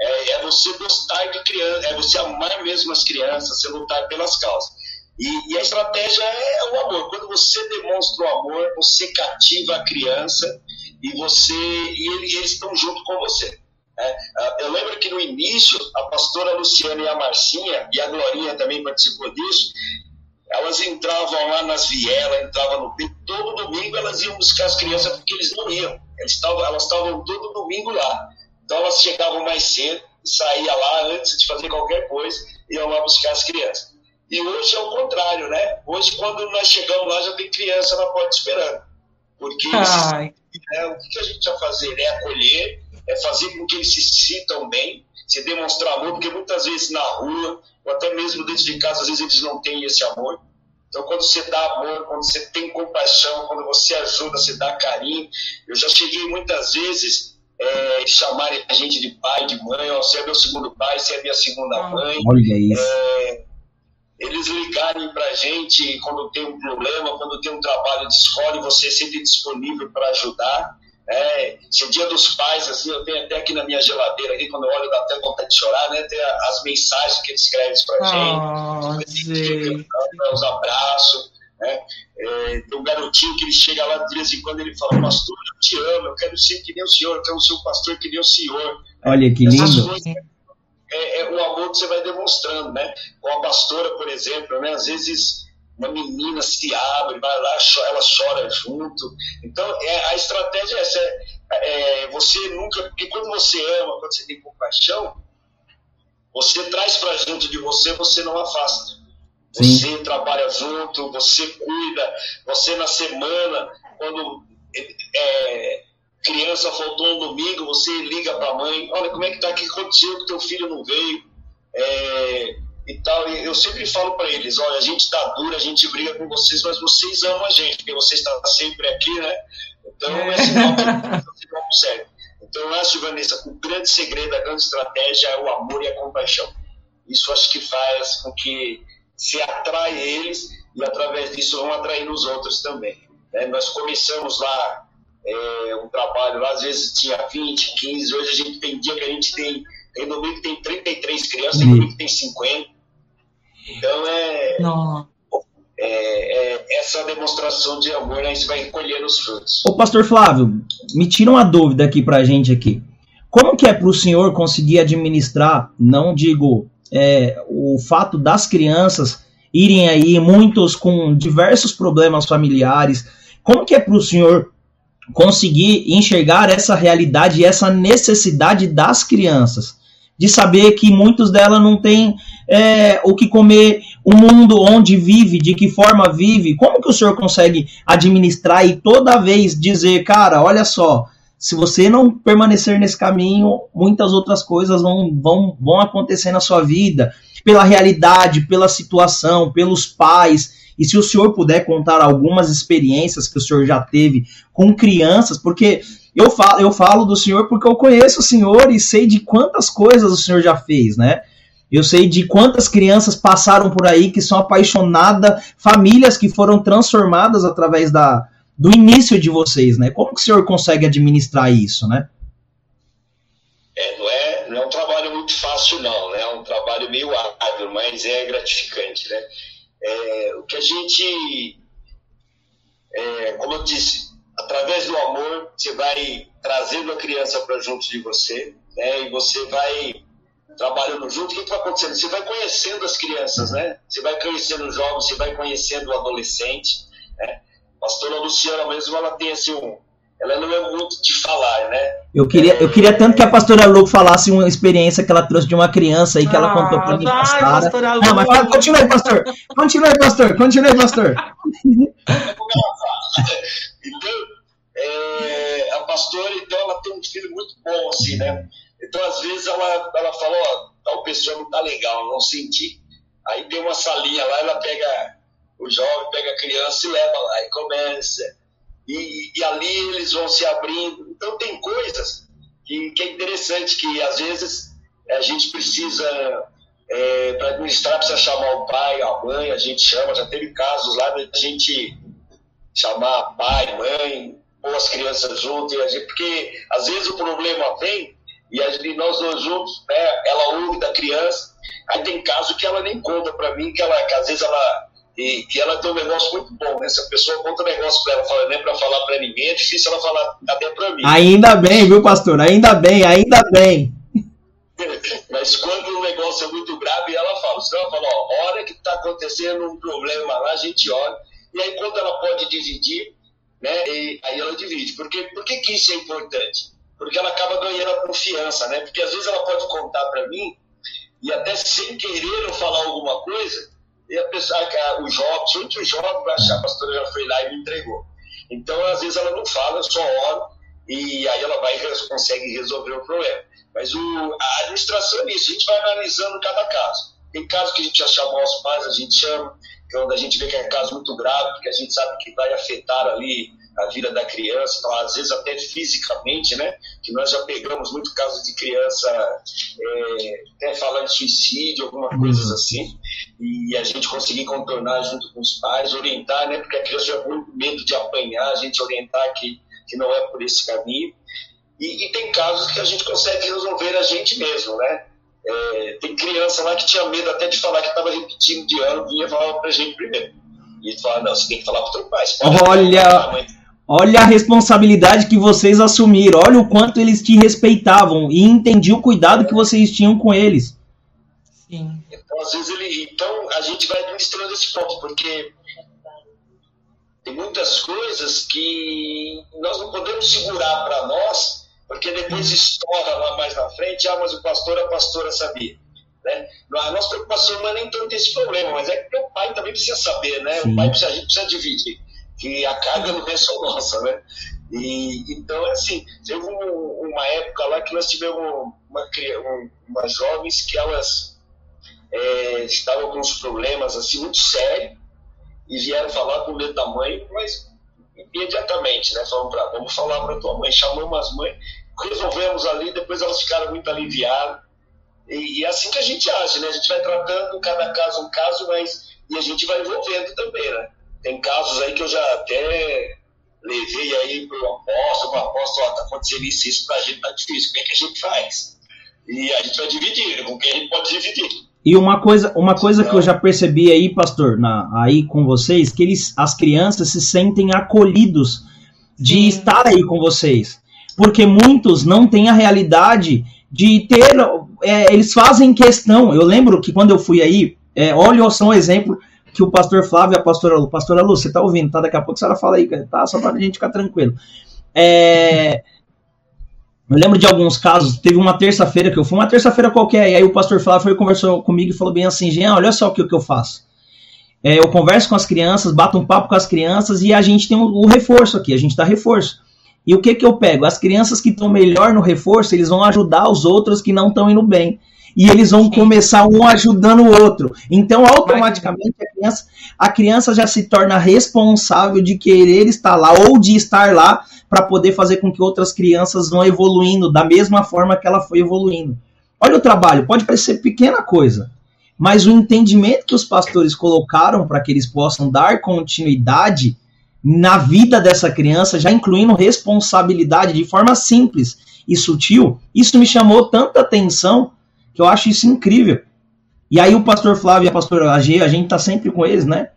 É, é, você gostar de criança, é você amar mesmo as crianças, você lutar pelas causas. E, e, a estratégia é o amor. Quando você demonstra o amor, você cativa a criança e você e eles estão junto com você. É, eu lembro que no início a pastora Luciana e a Marcinha e a Glorinha também participou disso. Elas entravam lá nas vielas, entravam no peito. Todo domingo elas iam buscar as crianças porque eles não iam. Eles tavam, elas estavam todo domingo lá. Então elas chegavam mais cedo, saía lá antes de fazer qualquer coisa, iam lá buscar as crianças. E hoje é o contrário, né? Hoje, quando nós chegamos lá, já tem criança na porta esperando. Porque Ai. É, o que a gente vai fazer? É acolher, é fazer com que eles se sintam bem, se demonstrar amor, porque muitas vezes na rua, ou até mesmo dentro de casa, às vezes eles não têm esse amor. Então, quando você dá amor, quando você tem compaixão, quando você ajuda, você dá carinho. Eu já cheguei muitas vezes é, chamarem a gente de pai, de mãe, ó, você é meu segundo pai, você é minha segunda ah. mãe. Olha isso. É, eles ligarem para a gente quando tem um problema, quando tem um trabalho de escola e você sempre disponível para ajudar. É, se é dia dos pais, assim, eu tenho até aqui na minha geladeira, aqui, quando eu olho, dá até vontade de chorar, né? Tem as mensagens que eles escrevem para a oh, gente, os abraços. Né? É, tem um garotinho que ele chega lá de vez em quando ele fala, pastor, eu te amo, eu quero ser que nem o senhor, eu quero ser um pastor que nem o senhor. Olha que lindo é, é, o amor que você vai demonstrando, né? Com a pastora, por exemplo, né? Às vezes uma menina se abre, vai lá, ela chora junto. Então, é, a estratégia é essa. É, é, você nunca... Porque quando você ama, quando você tem compaixão, você traz para junto de você, você não afasta. Você Sim. trabalha junto, você cuida, você na semana, quando é, criança faltou um domingo, você liga para a mãe, olha como é que tá, o que aconteceu que teu filho não veio, é, e tal. E eu sempre falo para eles, olha, a gente tá duro, a gente briga com vocês, mas vocês amam a gente, porque vocês estão sempre aqui, né? Então é sinal que sério. Então eu acho, Vanessa, o grande segredo, a grande estratégia é o amor e a compaixão. Isso acho que faz com que se atrai eles e através disso vão atrair os outros também. Né? Nós começamos lá é, um trabalho lá, às vezes tinha 20, 15, hoje a gente tem dia que a gente tem, tem domingo que tem 33 crianças, tem domingo que tem 50. Então é, é, é, essa demonstração de amor, a gente vai colher os frutos. Ô, pastor Flávio, me tira uma dúvida aqui pra gente aqui. Como que é para o senhor conseguir administrar, não digo é, o fato das crianças irem aí, muitos com diversos problemas familiares, como que é para o senhor conseguir enxergar essa realidade e essa necessidade das crianças? De saber que muitos delas não têm é, o que comer, o mundo onde vive, de que forma vive. Como que o senhor consegue administrar e toda vez dizer, cara, olha só, se você não permanecer nesse caminho, muitas outras coisas vão, vão, vão acontecer na sua vida, pela realidade, pela situação, pelos pais. E se o senhor puder contar algumas experiências que o senhor já teve com crianças, porque eu falo, eu falo do senhor porque eu conheço o senhor e sei de quantas coisas o senhor já fez, né? Eu sei de quantas crianças passaram por aí que são apaixonadas, famílias que foram transformadas através da, do início de vocês, né? Como que o senhor consegue administrar isso, né? É, não é, não é um trabalho muito fácil, não, né? É um trabalho meio árduo, mas é gratificante, né? É, o que a gente, é, como eu disse, através do amor, você vai trazendo a criança para junto de você, né? E você vai trabalhando junto, o que, vai acontecendo? Você vai conhecendo as crianças, né? Você vai conhecendo os jovens, você vai conhecendo o adolescente, né? Pastora Luciana mesmo, ela tem assim um. Ela não é muito de falar, né? Eu queria, eu queria tanto que a pastora Lu falasse uma experiência que ela trouxe de uma criança aí que ela contou pra mim vai, pastora Lu. Não, mas fala, continue, pastor. Continue, pastor. Continue, pastor. <laughs> então, é, a pastora, então, ela tem um filho muito bom, assim, né? Então, às vezes, ela, ela fala, ó, tal pessoa não tá legal, não senti. Aí tem uma salinha lá, ela pega o jovem pega a criança e leva lá e começa. E, e ali eles vão se abrindo. Então tem coisas que, que é interessante, que às vezes a gente precisa, é, para administrar, precisa chamar o pai, a mãe, a gente chama, já teve casos lá da gente chamar pai, mãe, pôr as crianças juntos, gente, porque às vezes o problema vem e, a, e nós dois juntos, né, ela ouve da criança, aí tem caso que ela nem conta para mim, que, ela, que às vezes ela e, e, ela tem um negócio muito bom, né? Se a pessoa conta um negócio para ela, fala nem para falar para ninguém, é difícil ela falar até para mim. Ainda bem, viu, pastor? Ainda bem, ainda bem. <laughs> Mas quando o negócio é muito grave, ela fala, senão ela fala, ó, hora que está acontecendo um problema lá, a gente olha, e aí quando ela pode dividir, né, aí ela divide. Porque, por que, que isso é importante? Porque ela acaba ganhando a confiança, né? Porque às vezes ela pode contar para mim, e até sem querer eu falar alguma coisa, e a pessoa, o jovem, junto o jovem vai achar, a pastora já foi lá e me entregou. Então, às vezes ela não fala, eu só oro, e aí ela vai e consegue resolver o problema. Mas o, a administração é isso, a gente vai analisando cada caso. Tem casos que a gente já chamou os pais, a gente chama, quando a gente vê que é um caso muito grave, porque a gente sabe que vai afetar ali a vida da criança, então, às vezes até fisicamente, né? Que nós já pegamos muito casos de criança é, até falando de suicídio, algumas coisas uhum. assim, e a gente conseguir contornar junto com os pais, orientar, né? Porque a criança já com medo de apanhar, a gente orientar que, que não é por esse caminho. E, e tem casos que a gente consegue resolver a gente mesmo, né? É, tem criança lá que tinha medo até de falar que estava repetindo de ano, vinha falar pra gente primeiro. E ele fala, não, você tem que falar pro teu pai. Olha, olha a responsabilidade que vocês assumiram, olha o quanto eles te respeitavam e entendi o cuidado que vocês tinham com eles. Sim. Às vezes, ele, então a gente vai administrando esse ponto, porque tem muitas coisas que nós não podemos segurar para nós porque depois estoura lá mais na frente, ah, mas o pastor, a pastora sabia. Né? A nossa preocupação não é nem tanto esse problema, mas é que o pai também precisa saber, né? O pai precisa, a gente precisa dividir, que a carga não é só nossa, né? E, então, é assim, teve um, uma época lá que nós tivemos uma, uma, umas jovens que elas é, estavam com uns problemas assim muito sérios e vieram falar com o da mãe, mas imediatamente, né? Falamos pra, vamos falar para tua mãe, chamamos as mães resolvemos ali, depois elas ficaram muito aliviadas. E, e, é assim que a gente age, né? A gente vai tratando cada caso um caso, mas e a gente vai envolvendo também, né? Tem casos aí que eu já até levei aí para o apóstolo, o apóstolo, ó, tá acontecendo isso, isso pra gente tá difícil, como é que a gente faz? E a gente vai dividir, com quem a gente pode dividir. E uma coisa, uma coisa que eu já percebi aí, pastor, na, aí com vocês, que eles, as crianças se sentem acolhidos de Sim. estar aí com vocês. Porque muitos não têm a realidade de ter. É, eles fazem questão. Eu lembro que quando eu fui aí, é, olha só um exemplo que o pastor Flávio e a pastora Lu. Pastora Lu, você tá ouvindo, tá? Daqui a pouco a senhora fala aí, tá? Só pra gente ficar tranquilo. É, eu lembro de alguns casos, teve uma terça-feira que eu fui, uma terça-feira qualquer, e aí o pastor Flávio foi conversou comigo e falou bem assim, Jean, olha só o que, que eu faço. É, eu converso com as crianças, bato um papo com as crianças e a gente tem o, o reforço aqui, a gente dá reforço. E o que que eu pego? As crianças que estão melhor no reforço, eles vão ajudar os outros que não estão indo bem e eles vão começar um ajudando o outro. Então, automaticamente, a criança, a criança já se torna responsável de querer estar lá ou de estar lá para poder fazer com que outras crianças vão evoluindo da mesma forma que ela foi evoluindo. Olha o trabalho, pode parecer pequena coisa, mas o entendimento que os pastores colocaram para que eles possam dar continuidade na vida dessa criança, já incluindo responsabilidade de forma simples e sutil, isso me chamou tanta atenção que eu acho isso incrível. E aí o pastor Flávio e a pastora AG, a gente tá sempre com eles, né?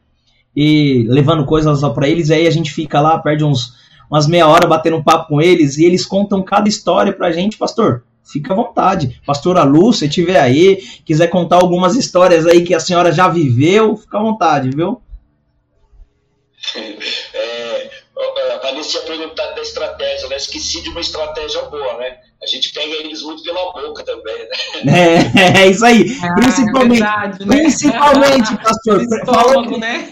E levando coisas para eles, aí a gente fica lá, perde uns, umas meia hora batendo um papo com eles, e eles contam cada história pra gente, pastor. Fica à vontade. Pastora Lu, se tiver aí, quiser contar algumas histórias aí que a senhora já viveu, fica à vontade, viu? É, a Vanessa tinha perguntado da estratégia, né? Esqueci de uma estratégia boa, né? a gente pega eles muito pela boca também, né? É, é isso aí. Ah, principalmente, é verdade, né? principalmente, pastor. falou, que, né?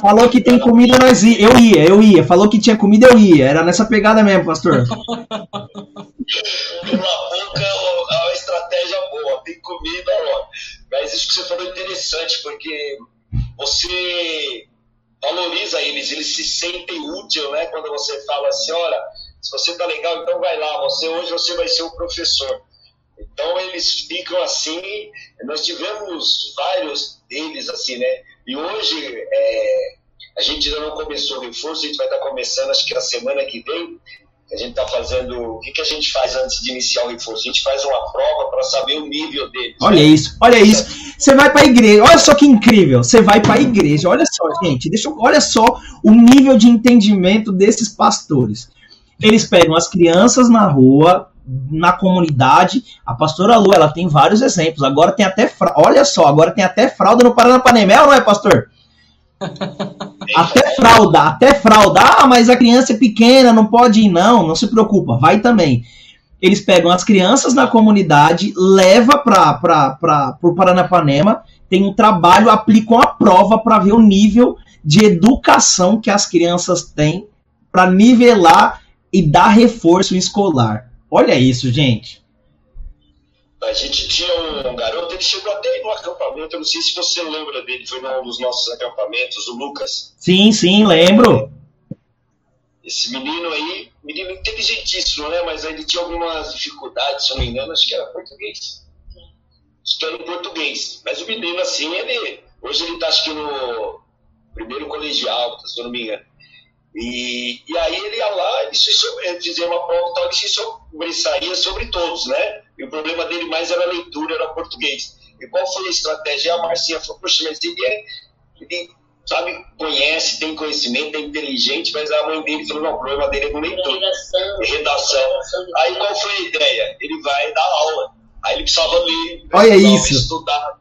falou que tem comida, nós ia. Eu ia, eu ia. Falou que tinha comida, eu ia. Era nessa pegada mesmo, pastor. pela boca é uma estratégia boa, tem comida, ó. Mas isso que você falou é interessante, porque você valoriza eles, eles se sentem útil, né? Quando você fala assim, olha se você tá legal, então vai lá. Você hoje você vai ser o professor. Então eles ficam assim. Nós tivemos vários deles assim, né? E hoje é, a gente ainda não começou o reforço. A gente vai estar começando, acho que na semana que vem. A gente está fazendo. O que, que a gente faz antes de iniciar o reforço? A gente faz uma prova para saber o nível deles. Olha isso, olha isso. Você vai para a igreja. Olha só que incrível. Você vai para a igreja. Olha só, gente. Deixa, olha só o nível de entendimento desses pastores. Eles pegam as crianças na rua, na comunidade. A pastora Lu, ela tem vários exemplos. Agora tem até. Olha só, agora tem até fralda no Paranapanemel, não é, pastor? Até fralda, até fralda. Ah, mas a criança é pequena, não pode ir, não. Não se preocupa, vai também. Eles pegam as crianças na comunidade, leva para o Paranapanema, tem um trabalho, aplicam a prova para ver o nível de educação que as crianças têm, para nivelar e dar reforço escolar. Olha isso, gente. A gente tinha um garoto, ele chegou até no acampamento, eu não sei se você lembra dele, foi num dos nossos acampamentos, o Lucas. Sim, sim, lembro. Esse menino aí, menino inteligentíssimo, né? Mas ele tinha algumas dificuldades, se eu não me engano, acho que era português. Acho que era em português. Mas o menino, assim, ele. Hoje ele tá, acho que no primeiro colegial, se eu não me engano. E, e aí ele ia lá, ele se sobre, fizia uma prova tal, ele se sobressaía sobre todos, né? E o problema dele mais era a leitura, era português. E qual foi a estratégia? A Marcinha falou, poxa, mas ele é, ele, sabe, conhece, tem conhecimento, é inteligente, mas a mãe dele falou, não, o problema dele é com leitura. Redação. Redação. Aí qual foi a ideia? Ele vai dar aula. Aí ele precisava ler, Olha isso. estudar.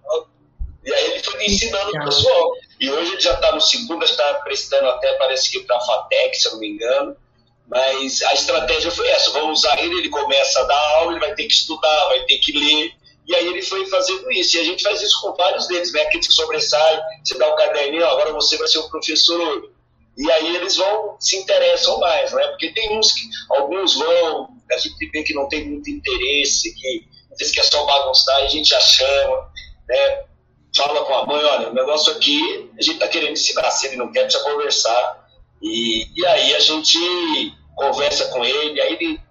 E aí ele foi ensinando o pessoal. E hoje ele já está no segundo, está prestando até, parece que para a FATEC, se eu não me engano. Mas a estratégia foi essa: vamos usar ele, ele começa a dar aula, ele vai ter que estudar, vai ter que ler. E aí ele foi fazendo isso. E a gente faz isso com vários deles, né? Aqueles que sobressaem, você dá o um caderninho, agora você vai ser o professor. E aí eles vão, se interessam mais, né? Porque tem uns que, alguns vão, a gente vê que não tem muito interesse, que às que é só bagunçar, a gente já chama, né? fala com a mãe, olha, o negócio aqui, a gente está querendo ensinar, se ele não quer, precisa conversar. E, e aí a gente conversa com ele, aí ele,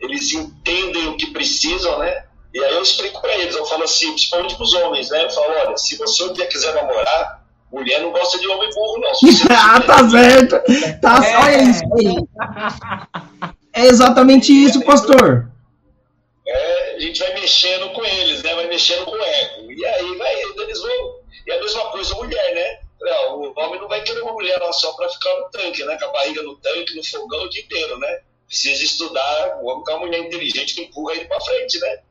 eles entendem o que precisam, né? E aí eu explico para eles, eu falo assim, principalmente para os homens, né? Eu falo, olha, se você um dia quiser namorar, mulher não gosta de homem burro, não. <laughs> ah, tá certo. Tá, é. Olha isso aí. É exatamente isso, pastor. É, a gente vai mexendo com eles, né? Vai mexendo com o ego. E aí vai, eles vão. E a mesma coisa mulher, né? O homem não vai querer uma mulher só para ficar no tanque, né? Com a barriga no tanque, no fogão o dia inteiro, né? Precisa estudar, o homem com uma mulher inteligente que empurra ele para frente, né?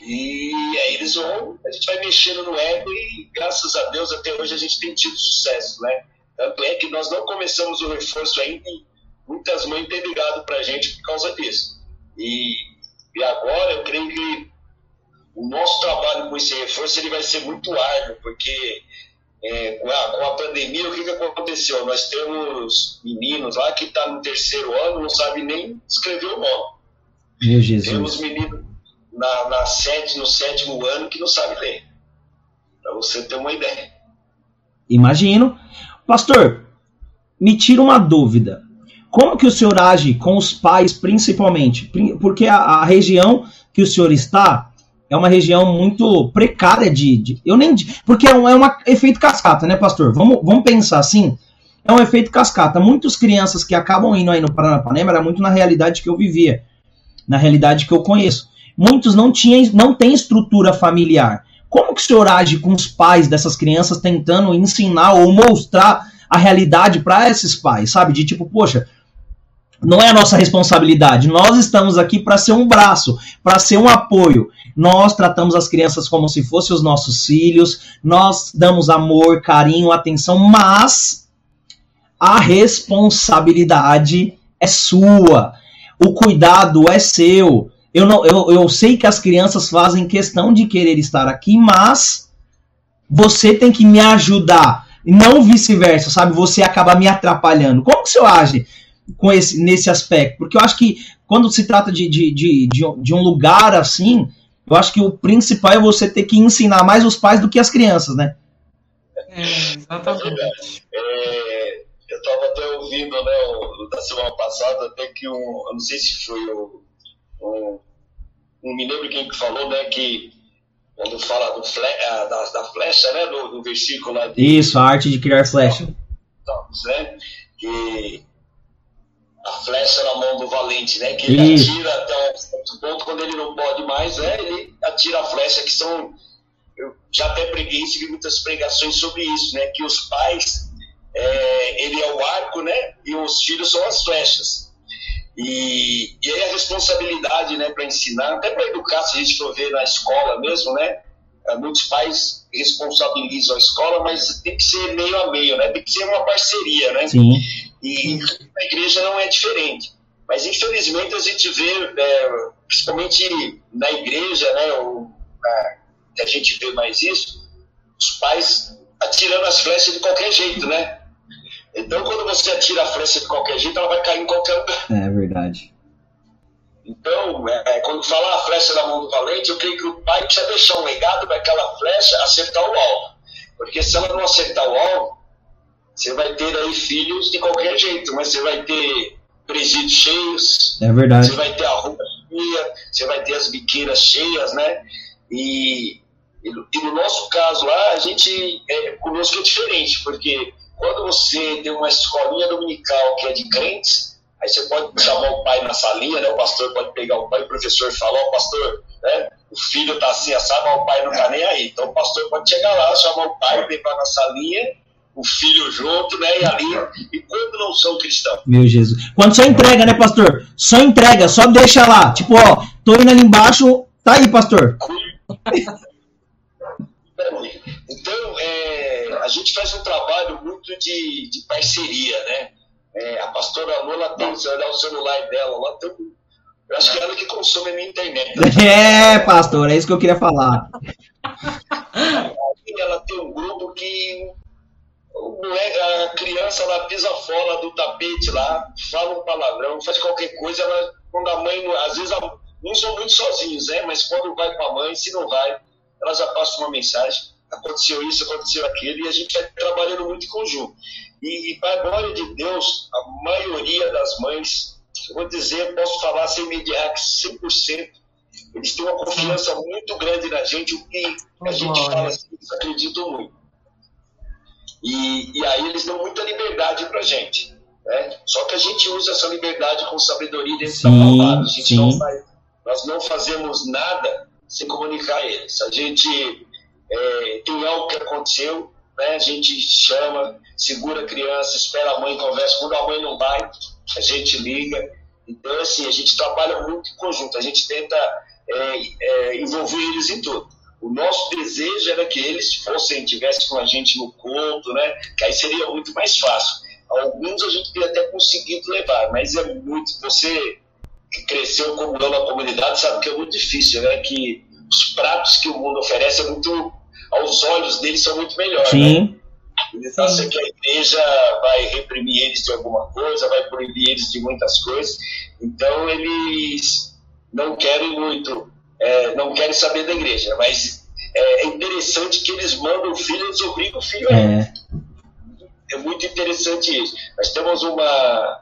E aí eles vão, a gente vai mexendo no ego e graças a Deus até hoje a gente tem tido sucesso, né? Tanto é que nós não começamos o reforço ainda e muitas mães têm ligado para a gente por causa disso. E, e agora eu creio que o nosso trabalho com esse reforço ele vai ser muito árduo, porque é, com, a, com, a, pandemia, o que, que aconteceu? Nós temos meninos lá que estão tá no terceiro ano, não sabe nem escrever o nome. Meu Jesus. Temos meninos na, na sete, no sétimo ano que não sabe ler. Para você ter uma ideia. Imagino. Pastor, me tira uma dúvida. Como que o senhor age com os pais, principalmente? Porque a, a região que o senhor está é uma região muito precária de. de eu nem. Porque é um, é um efeito cascata, né, pastor? Vamos, vamos pensar assim. É um efeito cascata. Muitas crianças que acabam indo aí no Paranapanema era muito na realidade que eu vivia, na realidade que eu conheço. Muitos não tinham, não têm estrutura familiar. Como que o senhor age com os pais dessas crianças tentando ensinar ou mostrar a realidade para esses pais, sabe? De tipo, poxa, não é a nossa responsabilidade. Nós estamos aqui para ser um braço, para ser um apoio. Nós tratamos as crianças como se fossem os nossos filhos, nós damos amor, carinho, atenção, mas a responsabilidade é sua. O cuidado é seu. Eu, não, eu, eu sei que as crianças fazem questão de querer estar aqui, mas você tem que me ajudar. Não vice-versa, sabe? Você acaba me atrapalhando. Como que você age com esse, nesse aspecto? Porque eu acho que quando se trata de, de, de, de um lugar assim, eu acho que o principal é você ter que ensinar mais os pais do que as crianças, né? É, exatamente. É, eu estava até ouvindo, né, o, da semana passada, até que um, eu não sei se foi o, um, um me lembro quem que falou, né, que quando fala do fle, da, da, flecha, né, do, do versículo lá. De, Isso, a arte de criar flecha. Né, que a flecha na mão do valente, né? Que ele Isso. atira até um certo ponto, quando ele não pode mais, né, atira a flecha, que são. Eu já até preguei isso, vi muitas pregações sobre isso, né? Que os pais, é, ele é o arco, né? E os filhos são as flechas. E, e aí a responsabilidade, né, para ensinar, até para educar, se a gente for ver na escola mesmo, né? É, muitos pais responsabilizam a escola, mas tem que ser meio a meio, né? Tem que ser uma parceria, né? Sim. E na igreja não é diferente. Mas infelizmente a gente vê, é, principalmente na igreja, né, ou, que a gente vê mais isso, os pais atirando as flechas de qualquer jeito, né? Então quando você atira a flecha de qualquer jeito, ela vai cair em qualquer lugar. É verdade. Então, é, quando fala a flecha na mão do valente, eu creio que o pai precisa deixar um legado para aquela flecha acertar o alvo. Porque se ela não acertar o alvo, você vai ter aí filhos de qualquer jeito, mas você vai ter presídios cheios. É verdade. Você vai ter a roupa você vai ter as biqueiras cheias, né? E, e, no nosso caso lá, a gente, é, conosco é diferente, porque quando você tem uma escolinha dominical que é de crentes, aí você pode chamar o pai na salinha, né? O pastor pode pegar o pai, o professor falar, ó, oh, pastor, né? O filho tá assim, assado, o pai não tá nem aí. Então o pastor pode chegar lá, chamar o pai, levar na salinha o filho junto, né? E ali, e quando não são cristãos. Meu Jesus. Quando só entrega, né, pastor? Só entrega, só deixa lá. Tipo, ó, tô indo ali embaixo, tá aí, pastor. <laughs> Então, é, a gente faz um trabalho muito de, de parceria, né? É, a pastora Lula tem, se olhar o celular dela lá, tem, eu acho que é ela que consome a minha internet. <laughs> É, pastor, é isso que eu queria falar. <laughs> Ela tem um grupo que a criança ela pisa fora do tapete lá, fala um palavrão, faz qualquer coisa, ela, quando a mãe, às vezes não são muito sozinhos, né? Mas quando vai com a mãe, se não vai, ela já passa uma mensagem, aconteceu isso, aconteceu aquilo, e a gente vai trabalhando muito em conjunto. E, e para a glória de Deus, a maioria das mães, eu vou dizer, posso falar sem mediar que 100%, eles têm uma confiança muito grande na gente, o que a gente fala assim, eles acreditam muito. E, e aí eles dão muita liberdade para gente. Né? Só que a gente usa essa liberdade com sabedoria dentro sim, da palavra. A gente sim. não vai nós não fazemos nada sem comunicar a eles. A gente é, tem algo que aconteceu, né? a gente chama, segura a criança, espera a mãe, conversa. Quando a mãe não vai, a gente liga. Então, assim, a gente trabalha muito em conjunto, a gente tenta é, é, envolver eles em tudo. O nosso desejo era que eles fossem, tivessem com a gente no culto, né? Que aí seria muito mais fácil. Alguns a gente teria até conseguido levar, mas é muito. Você que cresceu como na comunidade sabe que é muito difícil, né? Que os pratos que o mundo oferece é muito. Aos olhos deles são muito melhores. Sim. Né? Eles acham que a igreja vai reprimir eles de alguma coisa, vai proibir eles de muitas coisas. Então eles não querem muito é, não querem saber da igreja, mas é, é, interessante que eles mandam o filho, eles obrigam o filho a é. é muito interessante isso. Nós temos uma,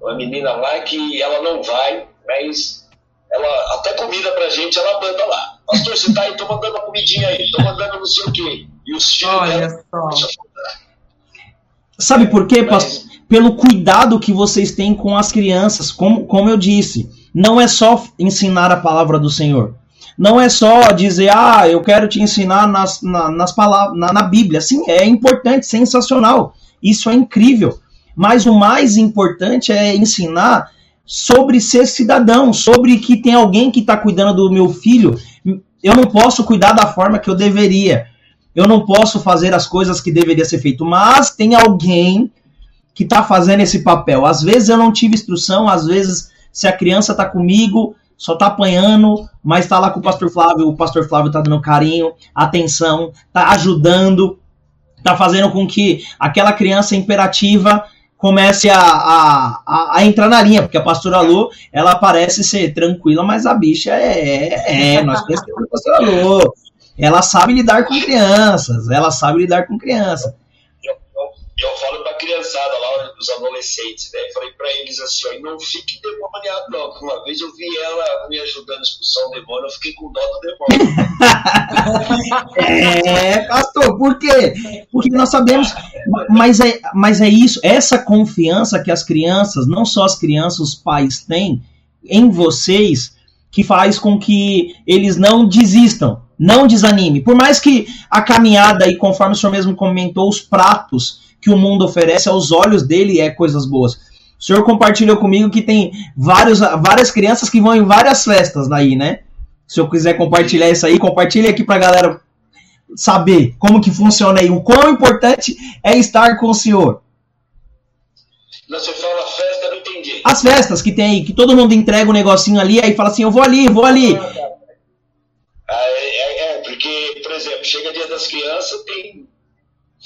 uma menina lá que ela não vai, mas ela até comida pra gente, ela manda lá. Pastor, você tá aí, tô mandando uma comidinha aí, tô mandando não sei o quê. E os filhos Olha dela, só. Sabe por quê, pastor? Pelo cuidado que vocês têm com as crianças, como, como eu disse. Não é só ensinar a palavra do Senhor. Não é só dizer, ah, eu quero te ensinar nas, na, nas palavras, na, na Bíblia. Sim, é importante, sensacional. Isso é incrível. Mas o mais importante é ensinar sobre ser cidadão, sobre que tem alguém que está cuidando do meu filho. Eu não posso cuidar da forma que eu deveria. Eu não posso fazer as coisas que deveria ser feito, mas tem alguém que está fazendo esse papel. Às vezes eu não tive instrução, às vezes se a criança tá comigo, só tá apanhando, mas tá lá com o pastor Flávio, o pastor Flávio tá dando carinho, atenção, tá ajudando, tá fazendo com que aquela criança imperativa comece a, a, a, a entrar na linha, porque a pastora Lu, ela parece ser tranquila, mas a bicha é, é, é nós conhecemos a pastora Lu. Ela sabe lidar com crianças, ela sabe lidar com crianças eu falo pra criançada lá, os adolescentes, né? Falei pra eles assim, ó, não fique demoniado não, porque uma vez eu vi ela me ajudando a expulsar o demônio, eu fiquei com dó do demônio. <laughs> é, pastor, por quê? Porque nós sabemos, mas é, mas é isso, essa confiança que as crianças, não só as crianças, os pais têm em vocês, que faz com que eles não desistam, não desanime. Por mais que a caminhada, e conforme o senhor mesmo comentou, os pratos que o mundo oferece aos olhos dele é coisas boas. O senhor compartilhou comigo que tem vários, várias crianças que vão em várias festas daí, né? Se eu quiser compartilhar isso aí, compartilhe aqui pra galera saber como que funciona aí. O quão importante é estar com o senhor. Você fala festa, não entendi. As festas que tem aí, que todo mundo entrega um negocinho ali, aí fala assim, eu vou ali, vou ali. Ah, é, é, é, porque, por exemplo, chega dia das crianças, tem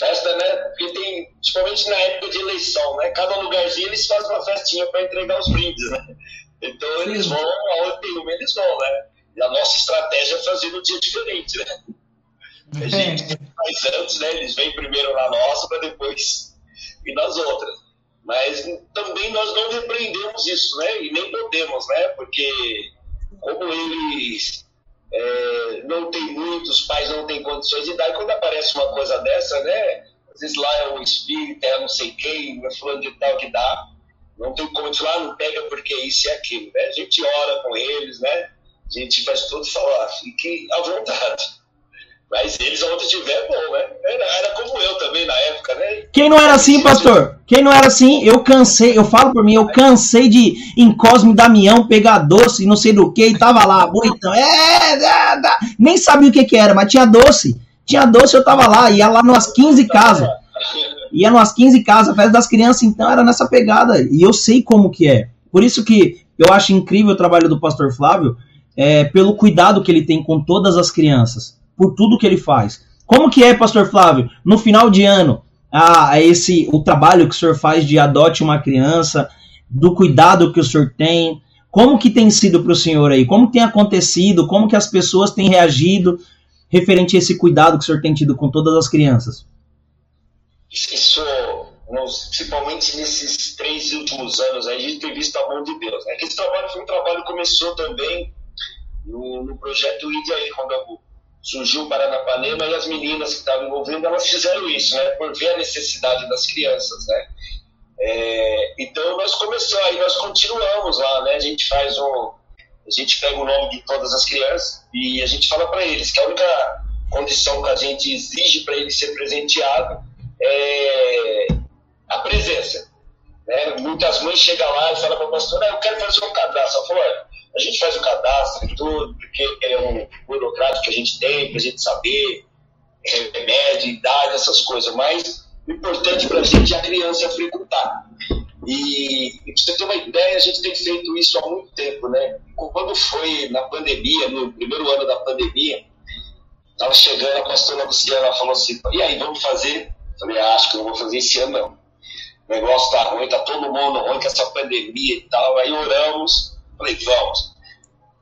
festa, né? Porque tem, principalmente na época de eleição, né? Cada lugarzinho eles fazem uma festinha para entregar os brindes, né? Então eles vão aonde tem uma, eles vão, né? E a nossa estratégia é fazer no dia diferente, né? A gente faz antes, né? Eles vêm primeiro na nossa para depois ir nas outras. Mas também nós não repreendemos isso, né? E nem podemos, né? Porque como eles é, não tem muitos, pais não têm condições de dar, e quando aparece uma coisa dessa, né? Às vezes lá é um espírito, é não sei quem, é fulano de tal que dá. Não tem como te falar, ah, não pega porque isso e aquilo, né? A gente ora com eles, né? A gente faz tudo falar, fique à vontade. Mas eles, onde tiver, bom, né? Era, era, como eu também na época, né? Quem não era assim, pastor? Quem não era assim, eu cansei, eu falo por mim, eu cansei de em Cosme Damião pegar doce, não sei do que, e tava lá, bonitão. É, é, é, nem sabia o que que era, mas tinha doce. Tinha doce, eu tava lá, ia lá numas 15 casas. Ia numas 15 casas, festa das crianças, então era nessa pegada. E eu sei como que é. Por isso que eu acho incrível o trabalho do pastor Flávio, é, pelo cuidado que ele tem com todas as crianças por tudo que ele faz. Como que é, pastor Flávio, no final de ano, a, esse o trabalho que o senhor faz de adote uma criança, do cuidado que o senhor tem, como que tem sido para o senhor aí? Como tem acontecido? Como que as pessoas têm reagido referente a esse cuidado que o senhor tem tido com todas as crianças? Isso, principalmente nesses três últimos anos, a gente tem visto a mão de Deus. Né? Esse trabalho foi um trabalho que começou também no, no projeto ID aí, eu surgiu o Paranapanema e as meninas que estavam envolvidas, elas fizeram isso, né, por ver a necessidade das crianças, né. É, então nós começamos, aí nós continuamos lá, né, a gente faz um, a gente pega o nome de todas as crianças e a gente fala para eles que a única condição que a gente exige para ele ser presenteado é a presença. Né? Muitas mães chegam lá e falam para a pastora, ah, eu quero fazer um cadastro. Ela falou, a gente faz o cadastro e tudo, porque é um burocrático que a gente tem, para a gente saber remédio, idade, essas coisas, mas o importante para a gente é a criança frequentar. E, e para você ter uma ideia, a gente tem feito isso há muito tempo, né? Quando foi na pandemia, no primeiro ano da pandemia, estava chegando, a pastora Luciana falou assim: e aí, vamos fazer? Eu falei: ah, acho que não vou fazer esse ano, não. O negócio tá ruim, tá todo mundo ruim com essa pandemia e tal. Aí oramos, falei: vamos.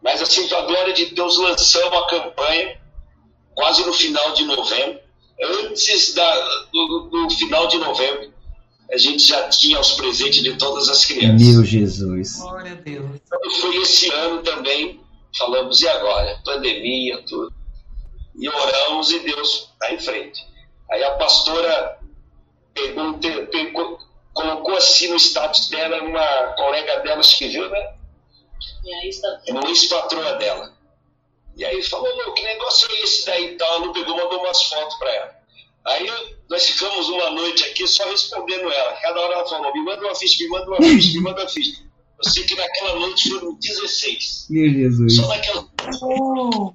Mas assim, com a glória de Deus, lançamos a campanha quase no final de novembro. Antes da, do, do final de novembro, a gente já tinha os presentes de todas as crianças. Meu Jesus. Glória a Deus. Então foi esse ano também, falamos, e agora? Pandemia, tudo. E oramos e Deus está em frente. Aí a pastora pegou, pegou, colocou assim no status dela, uma colega dela escreveu, né? Uma ex-patroa dela. E aí falou, que negócio é esse daí e tal? Ela pegou, mandou umas fotos para ela. Aí nós ficamos uma noite aqui só respondendo ela. Cada hora ela falou: me manda uma ficha, me manda uma ficha, me manda uma ficha. Eu sei que naquela noite foram 16. Meu Jesus. Só naquela. Oh.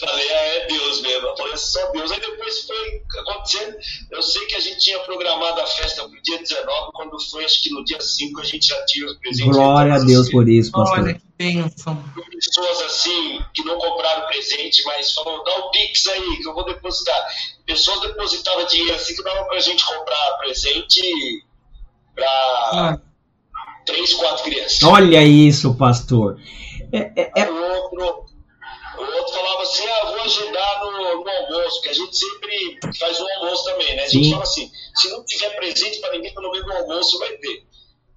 Eu falei, ah, é Deus mesmo. Eu falei, é só Deus. Aí depois foi acontecendo. Eu sei que a gente tinha programado a festa para o dia 19, quando foi, acho que no dia 5 a gente já tinha os presentes. Glória a Deus por isso, pastor. Olha que bênção. Pessoas assim, que não compraram presente, mas falaram, dá o Pix aí, que eu vou depositar. Pessoas depositavam dinheiro assim que dava para a gente comprar presente para ah. três, quatro crianças. Olha isso, pastor. É, é, é... Outro assim, ah, vou ajudar no, no almoço, que a gente sempre faz um almoço também, né? A gente Sim. fala assim, se não tiver presente para ninguém pelo meio do almoço, vai ter.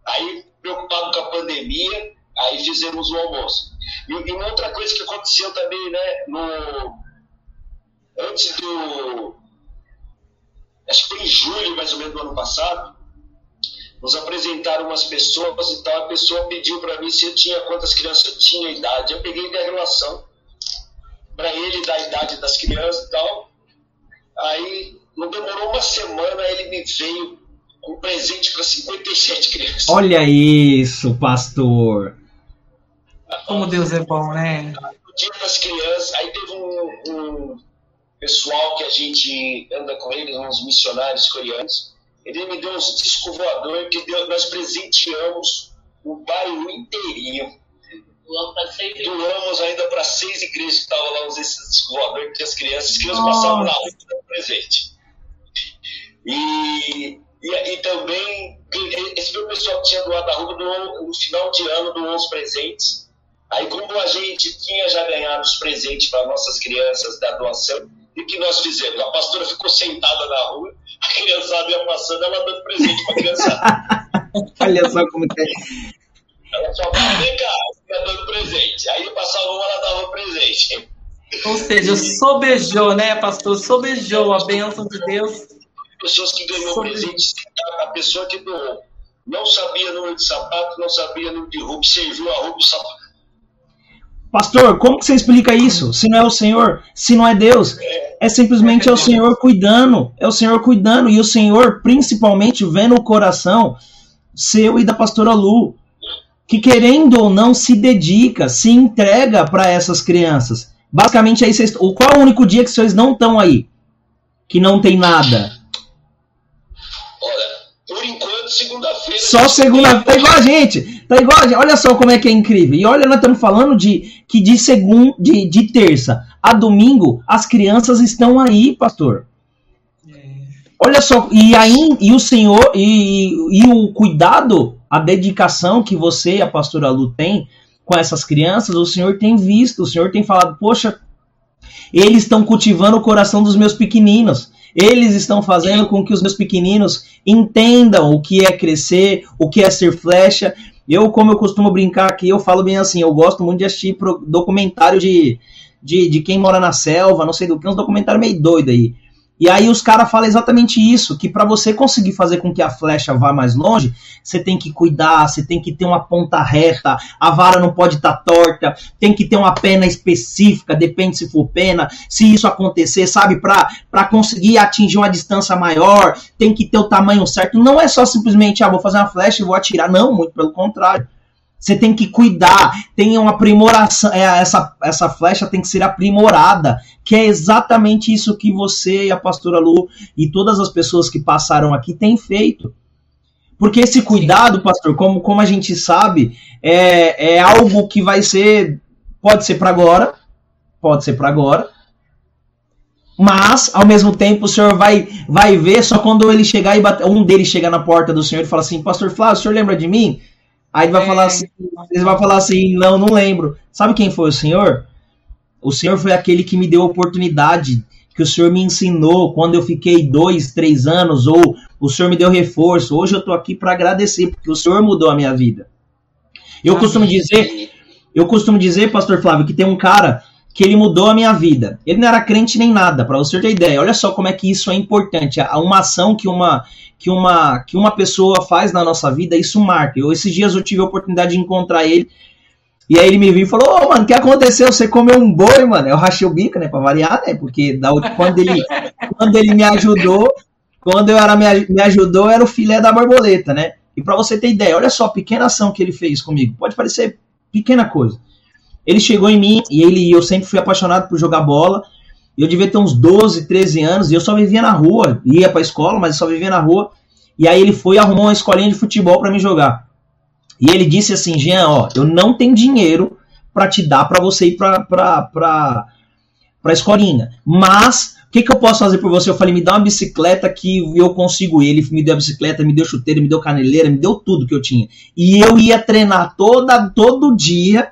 Aí, preocupado com a pandemia, aí fizemos o almoço. E, e uma outra coisa que aconteceu também, né, no, antes do, acho que foi em julho, mais ou menos, do ano passado, nos apresentaram umas pessoas e tal, a pessoa pediu para mim se eu tinha, quantas crianças eu tinha, idade. Eu peguei minha relação para ele da idade das crianças e tal. Aí não demorou uma semana, ele me veio com um presente para 57 crianças. Olha isso, pastor. Como Deus é bom, né? No dia das crianças, aí teve um, um pessoal que a gente anda com eles, uns missionários coreanos. Ele me deu uns discos voadores que deu, nós presenteamos o bairro inteirinho Doamos ainda para seis igrejas que estavam lá usando esse voador, que as crianças, as crianças passavam na rua dando presente. E, e, e, também, esse meu pessoal que tinha doado a rua, doou, no final de ano, doou os presentes. Aí, como a gente tinha já ganhado os presentes para nossas crianças da doação, e o que nós fizemos? A pastora ficou sentada na rua, a criançada ia passando, ela dando presente para a criançada. <laughs> Olha só como tem. Ela só falava, vem cá, fica dando presente. Aí passava uma, ela dava presente. Ou seja, sobejou, né, pastor? Sobejou a bênção de Deus. Pessoas que ganhou presente, a pessoa que doou. Não sabia número de sapato, não sabia número de roupa, serviu a roupa e sapato. Pastor, como que você explica isso? Se não é o Senhor, se não é Deus, é, simplesmente é, é o Senhor cuidando, é o Senhor cuidando e o Senhor principalmente vendo o coração seu e da pastora Lu que querendo ou não se dedica, se entrega para essas crianças. Basicamente aí vocês, qual é o único dia que vocês não estão aí? Que não tem nada? Olha, por enquanto segunda-feira. Só segunda, tá igual a gente. Tá igual a gente. Olha só como é que é incrível. E olha, nós estamos falando de que de segunda, de, de terça a domingo as crianças estão aí, pastor. É. Olha só, e aí e o Senhor e, e o cuidado a dedicação que você e a pastora Lu tem com essas crianças, o Senhor tem visto, o Senhor tem falado, poxa, eles estão cultivando o coração dos meus pequeninos. Eles estão fazendo com que os meus pequeninos entendam o que é crescer, o que é ser flecha. Eu, como eu costumo brincar aqui, eu falo bem assim, eu gosto muito de assistir documentário de, de, de quem mora na selva, não sei do que, uns documentários meio doido aí. E aí os caras falam exatamente isso, que para você conseguir fazer com que a flecha vá mais longe, você tem que cuidar, você tem que ter uma ponta reta, a vara não pode estar tá torta, tem que ter uma pena específica, depende se for pena, se isso acontecer, sabe, para conseguir atingir uma distância maior, tem que ter o tamanho certo. Não é só simplesmente, ah, vou fazer uma flecha e vou atirar, não, muito pelo contrário. Você tem que cuidar, tem uma aprimoração, é, essa, essa flecha tem que ser aprimorada, que é exatamente isso que você e a pastora Lu e todas as pessoas que passaram aqui têm feito. Porque esse cuidado, pastor, como, como a gente sabe, é, é algo que vai ser, pode ser para agora, pode ser para agora, mas ao mesmo tempo o senhor vai vai ver só quando ele chegar e bater, um deles chega na porta do senhor e fala assim, pastor Flávio, o senhor lembra de mim? Aí ele vai é. falar assim, ele vai falar assim, não, não lembro. Sabe quem foi o Senhor? O Senhor foi aquele que me deu a oportunidade, que o Senhor me ensinou quando eu fiquei dois, três anos, ou o Senhor me deu reforço. Hoje eu estou aqui para agradecer, porque o Senhor mudou a minha vida. Eu costumo dizer, eu costumo dizer, Pastor Flávio, que tem um cara que ele mudou a minha vida. Ele não era crente nem nada, para você ter ideia. Olha só como é que isso é importante. Uma ação que uma que uma, que uma pessoa faz na nossa vida, isso marca. Eu, esses dias eu tive a oportunidade de encontrar ele. E aí ele me viu e falou, ô, oh, mano, o que aconteceu? Você comeu um boi, mano? Eu rachei o bico, né? Pra variar, né? Porque da, quando, ele, quando ele me ajudou, quando eu era, me, me ajudou, era o filé da borboleta, né? E para você ter ideia, olha só a pequena ação que ele fez comigo. Pode parecer pequena coisa. Ele chegou em mim e ele eu sempre fui apaixonado por jogar bola. Eu devia ter uns 12, 13 anos, e eu só vivia na rua, ia pra escola, mas só vivia na rua. E aí ele foi e arrumou uma escolinha de futebol para me jogar. E ele disse assim, Jean, ó, eu não tenho dinheiro para te dar para você ir pra, pra, pra, pra escolinha. Mas, o que, que eu posso fazer por você? Eu falei, me dá uma bicicleta que eu consigo ir. Ele me deu a bicicleta, me deu chuteira, me deu caneleira, me deu tudo que eu tinha. E eu ia treinar toda, todo dia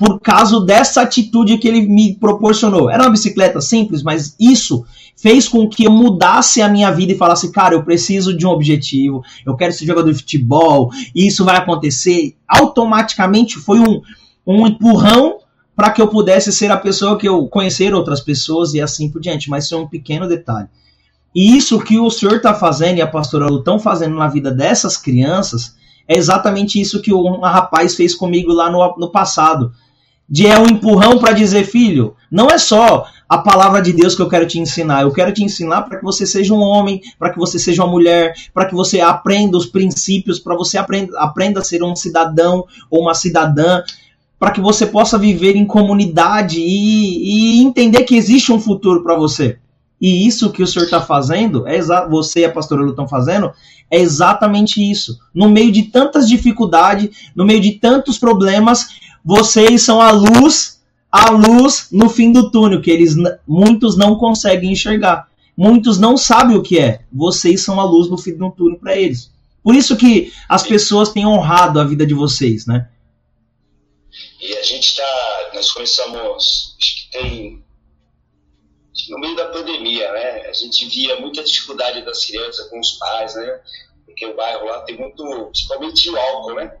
por causa dessa atitude que ele me proporcionou. Era uma bicicleta simples, mas isso fez com que eu mudasse a minha vida e falasse, cara, eu preciso de um objetivo, eu quero ser jogador de futebol, isso vai acontecer. Automaticamente foi um, um empurrão para que eu pudesse ser a pessoa que eu conhecer outras pessoas e assim por diante. Mas isso é um pequeno detalhe. E isso que o senhor está fazendo e a pastora Lu estão fazendo na vida dessas crianças é exatamente isso que um rapaz fez comigo lá no, no passado de é um empurrão para dizer, filho, não é só a palavra de Deus que eu quero te ensinar. Eu quero te ensinar para que você seja um homem, para que você seja uma mulher, para que você aprenda os princípios, para você aprenda, aprenda a ser um cidadão ou uma cidadã, para que você possa viver em comunidade e, e entender que existe um futuro para você. E isso que o senhor está fazendo, é você e a pastora Lu estão fazendo, é exatamente isso. No meio de tantas dificuldades, no meio de tantos problemas, vocês são a luz, a luz no fim do túnel, que eles muitos não conseguem enxergar. Muitos não sabem o que é. Vocês são a luz no fim do túnel para eles. Por isso que as pessoas têm honrado a vida de vocês, né? E a gente está, nós começamos, acho que tem no meio da pandemia, né? A gente via muita dificuldade das crianças com os pais, né? Porque o bairro lá tem muito, principalmente o álcool, né?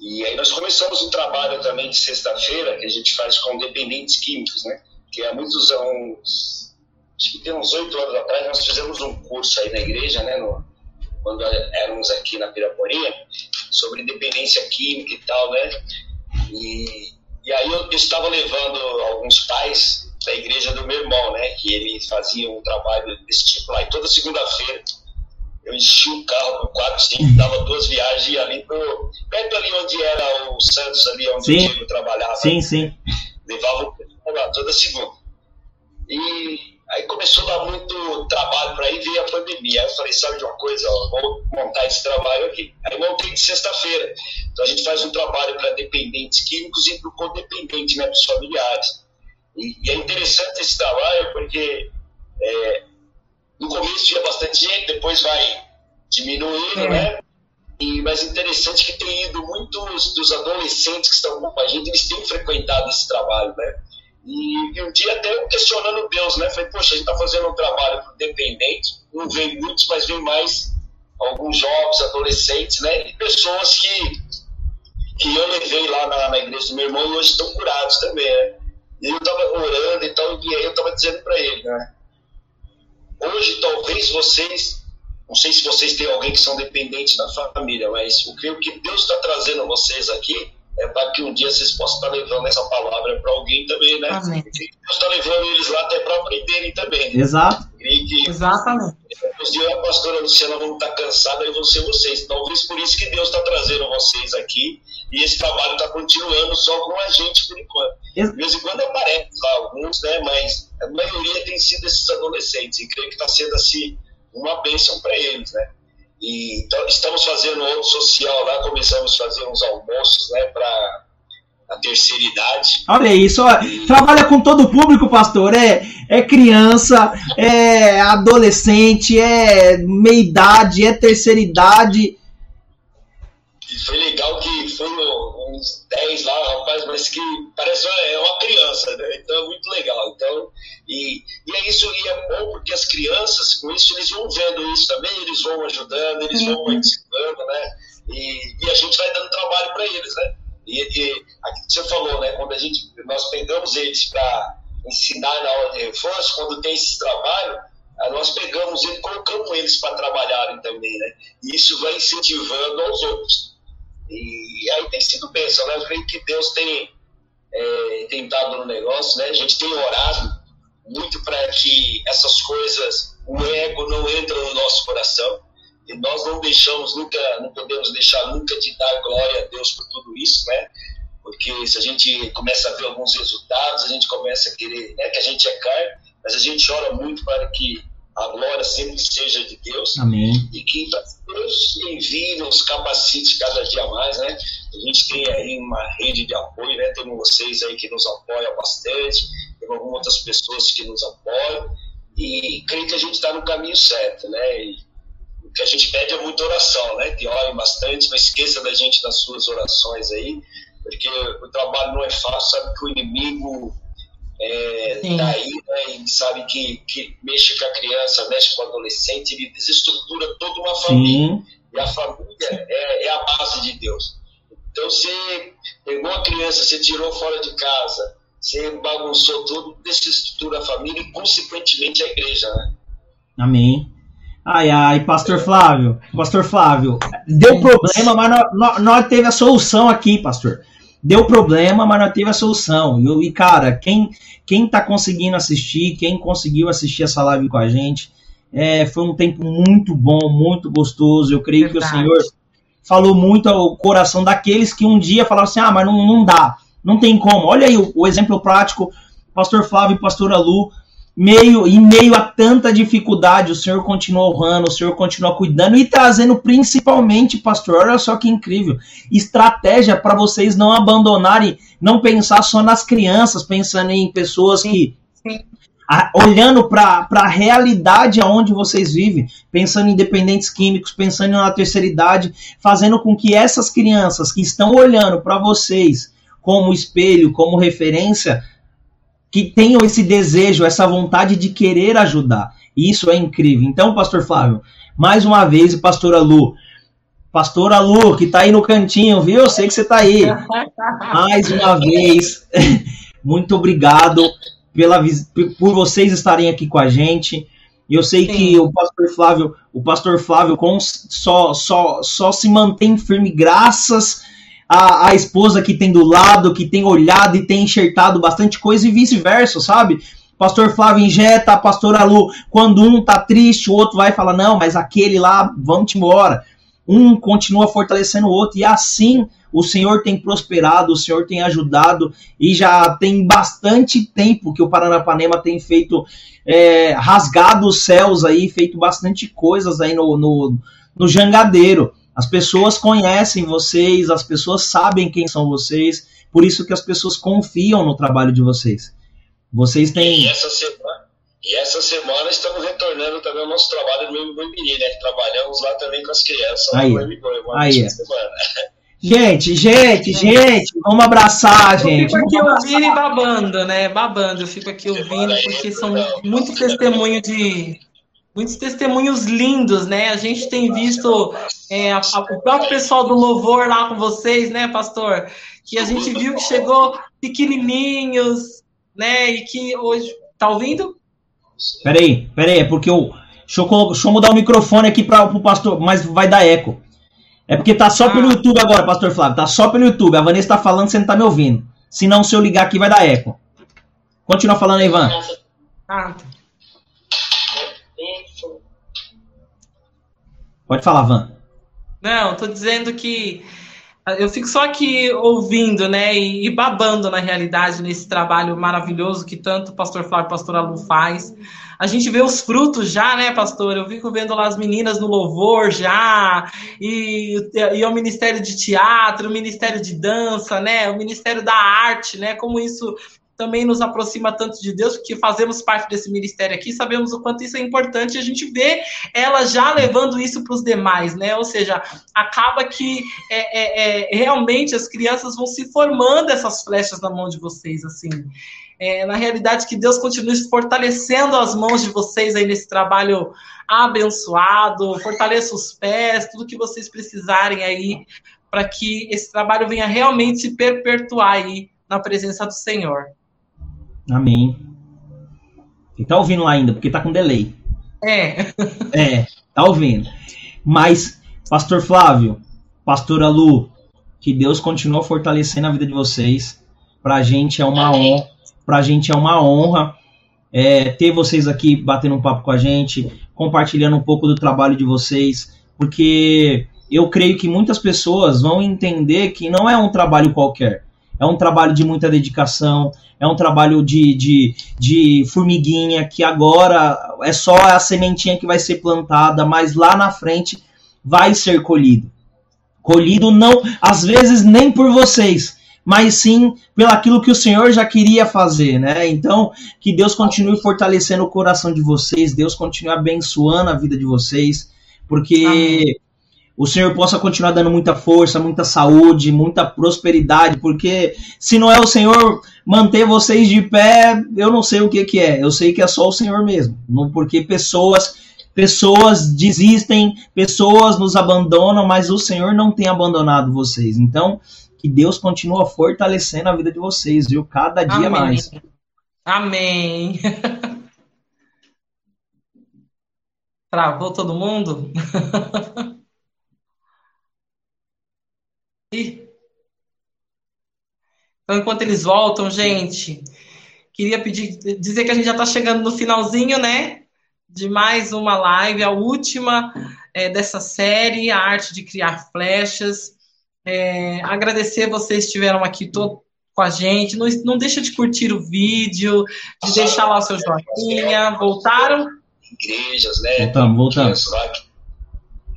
E aí nós começamos um trabalho também de sexta-feira que a gente faz com dependentes químicos, né? Que há muitos anos, acho que tem uns oito anos atrás, nós fizemos um curso aí na igreja, né? No, quando éramos aqui na Piraporinha, sobre dependência química e tal, né? E, e aí eu, eu estava levando alguns pais da igreja do meu irmão, né? Que ele fazia um trabalho desse tipo lá. E toda segunda-feira eu enchi o carro com quatro, cinco, dava duas viagens ali pro, perto ali onde era o Santos, ali onde sim. o Diego trabalhava. Sim, sim. Levava o toda segunda. E aí começou a dar muito trabalho para ir ver a pandemia. Aí eu falei, sabe de uma coisa, ó, vou montar esse trabalho aqui. Aí montei de sexta-feira. Então a gente faz um trabalho para dependentes químicos e para o codependente, né, para os familiares. E, e, é interessante esse trabalho porque é, no começo tinha bastante gente, depois vai diminuindo, é. né? E, mas interessante que tem ido muitos dos adolescentes que estão com a gente, eles têm frequentado esse trabalho, né? E, e um dia até eu questionando Deus, né? Falei, poxa, a gente está fazendo um trabalho para dependente, não vem muitos, mas vem mais alguns jovens, adolescentes, né? E pessoas que, que eu levei lá na, na igreja do meu irmão e hoje estão curados também, né? E eu estava orando e tal, e aí eu estava dizendo para ele, né? Hoje talvez vocês, não sei se vocês têm alguém que são dependentes da família, mas eu creio que Deus está trazendo vocês aqui é para que um dia vocês possam estar levando essa palavra para alguém também, né? Amém. Deus está levando eles lá até para aprenderem também. Exato. Que, Exatamente. Os dias a pastora Luciana vão estar cansada e vão ser vocês. Talvez por isso que Deus está trazendo vocês aqui e esse trabalho está continuando só com a gente por enquanto. De vez em quando aparece lá alguns, né? Mas a maioria tem sido esses adolescentes e creio que está sendo assim uma bênção para eles, né? E então, estamos fazendo outro social lá, começamos a fazer uns almoços né, para a terceira idade. Olha isso, trabalha com todo o público, pastor. É, é criança, é adolescente, é meia idade, é terceira idade. Que foi uns 10 lá, rapaz, mas que parece uma, é uma criança, né? Então é muito legal. Então, e, e é isso, e é bom porque as crianças, com isso, eles vão vendo isso também, eles vão ajudando, eles vão participando, né? E, e a gente vai dando trabalho para eles, né? E, e você falou, né? Quando a gente, nós pegamos eles para ensinar na hora de reforço, quando tem esse trabalho, nós pegamos eles e colocamos eles para trabalharem também, né? E isso vai incentivando aos outros. E aí tem sido bênção, né? Eu creio que Deus tem, é, tem dado no negócio, né? A gente tem orado muito para que essas coisas, o ego não entre no nosso coração. E nós não deixamos nunca, não podemos deixar nunca de dar glória a Deus por tudo isso, né? Porque se a gente começa a ver alguns resultados, a gente começa a querer, né, que a gente é carne, mas a gente ora muito para que a glória sempre seja de Deus. Amém. E que Deus envie, nos capacite cada dia mais, né? A gente tem aí uma rede de apoio, né? Temos vocês aí que nos apoiam bastante, temos algumas outras pessoas que nos apoiam, e creio que a gente está no caminho certo, né? E o que a gente pede é muita oração, né? Que orem bastante, não esqueça da gente nas suas orações aí, porque o trabalho não é fácil, sabe que o inimigo é, daí, né, sabe que, que mexe com a criança, mexe com o adolescente, ele desestrutura toda uma família. Sim. E a família é, é, a base de Deus. Então, você pegou a criança, você tirou fora de casa, você bagunçou tudo, desestrutura a família e, consequentemente, a igreja, né? Amém. Ai, ai, pastor Flávio, pastor Flávio, deu problema, mas nós teve a solução aqui, pastor deu problema, mas não teve a solução. E, cara, quem, quem tá conseguindo assistir, quem conseguiu assistir essa live com a gente, é, foi um tempo muito bom, muito gostoso. Eu creio Verdade. que o Senhor falou muito ao coração daqueles que um dia falaram assim: ah, mas não, não dá, não tem como. Olha aí o, o exemplo prático, pastor Flávio e pastora Lu meio em meio a tanta dificuldade, o Senhor continua honrando, o Senhor continua cuidando e trazendo principalmente, pastor, olha só que incrível, estratégia para vocês não abandonarem, não pensar só nas crianças, pensando em pessoas sim, que sim. A, olhando para a realidade aonde vocês vivem, pensando em dependentes químicos, pensando na terceira idade, fazendo com que essas crianças que estão olhando para vocês como espelho, como referência, que tenham esse desejo, essa vontade de querer ajudar. E isso é incrível. Então, pastor Flávio, mais uma vez, e pastora Lu, pastora Lu, que está aí no cantinho, viu? Eu sei que você está aí. Mais uma vez, <laughs> muito obrigado pela, por vocês estarem aqui com a gente. E eu sei Sim. que o pastor Flávio, o pastor Flávio com, só, só, só se mantém firme graças a, a esposa que tem do lado, que tem olhado e tem enxertado bastante coisa e vice-versa, sabe? Pastor Flávio injeta, pastora Lu, quando um tá triste, o outro vai falar, não, mas aquele lá, vamos embora. Um continua fortalecendo o outro, e assim o Senhor tem prosperado, o Senhor tem ajudado, e já tem bastante tempo que o Paranapanema tem feito, é, rasgado os céus aí, feito bastante coisas aí no, no, no jangadeiro. As pessoas conhecem vocês, as pessoas sabem quem são vocês, por isso que as pessoas confiam no trabalho de vocês. Vocês têm. E essa semana, e essa semana estamos retornando também ao nosso trabalho no MBMini, né? Trabalhamos lá também com as crianças. Aí, aí. É. Gente, gente, gente, vamos abraçar, gente. Eu fico aqui ouvindo e babando, né? Babando, eu fico aqui ouvindo, porque são muito testemunho de, muitos testemunhos lindos, né? A gente tem visto é, a, a, o próprio pessoal do louvor lá com vocês, né, pastor? Que a gente viu que chegou pequenininhos, né? E que hoje tá ouvindo? Peraí, peraí, é porque eu. Deixa eu, deixa eu mudar o microfone aqui para o pastor, mas vai dar eco. É porque tá só pelo ah. YouTube agora, pastor Flávio. Tá só pelo YouTube. A Vanessa tá falando, você não tá me ouvindo. Se não, se eu ligar aqui, vai dar eco. Continua falando Ivan. Ah. Pode falar, Van. Não, tô dizendo que eu fico só aqui ouvindo, né, e, babando na realidade nesse trabalho maravilhoso que tanto o pastor Flávio e pastor Alu faz. A gente vê os frutos já, né, pastor? Eu fico vendo lá as meninas no louvor já, e, e o Ministério de Teatro, o Ministério de Dança, né, o Ministério da Arte, né, como isso também nos aproxima tanto de Deus, porque fazemos parte desse ministério aqui, sabemos o quanto isso é importante, e a gente vê ela já levando isso para os demais, né? Ou seja, acaba que é, é, é, realmente as crianças vão se formando essas flechas na mão de vocês, assim. É, na realidade, que Deus continue fortalecendo as mãos de vocês aí nesse trabalho abençoado, fortaleça os pés, tudo que vocês precisarem aí, para que esse trabalho venha realmente se perpetuar aí na presença do Senhor. Amém. E tá ouvindo lá ainda, porque tá com delay. É. É, tá ouvindo. Mas, Pastor Flávio, Pastora Lu, que Deus continue fortalecendo a vida de vocês. Pra gente é uma honra. Pra gente é uma honra é, ter vocês aqui batendo um papo com a gente, compartilhando um pouco do trabalho de vocês, porque eu creio que muitas pessoas vão entender que não é um trabalho qualquer. É um trabalho de muita dedicação, é um trabalho de, de, de formiguinha, que agora é só a sementinha que vai ser plantada, mas lá na frente vai ser colhido. Colhido não, às vezes nem por vocês, mas sim pelo aquilo que o Senhor já queria fazer, né? Então, que Deus continue fortalecendo o coração de vocês, Deus continue abençoando a vida de vocês, porque Amém o Senhor possa continuar dando muita força, muita saúde, muita prosperidade, porque se não é o Senhor manter vocês de pé, eu não sei o que, que é. Eu sei que é só o Senhor mesmo. Porque pessoas pessoas desistem, pessoas nos abandonam, mas o Senhor não tem abandonado vocês. Então, que Deus continue fortalecendo a vida de vocês, viu? Cada dia Amém. mais. Amém. <laughs> Travou todo mundo? <laughs> Então, enquanto eles voltam, gente, queria pedir, dizer que a gente já está chegando no finalzinho, né? De mais uma live, a última é, dessa série, a arte de criar flechas. É, agradecer vocês que estiveram aqui todo, com a gente. Não, não deixa de curtir o vídeo, de deixar lá o seu joinha. Voltaram? Igrejas, né? Voltamos, voltamos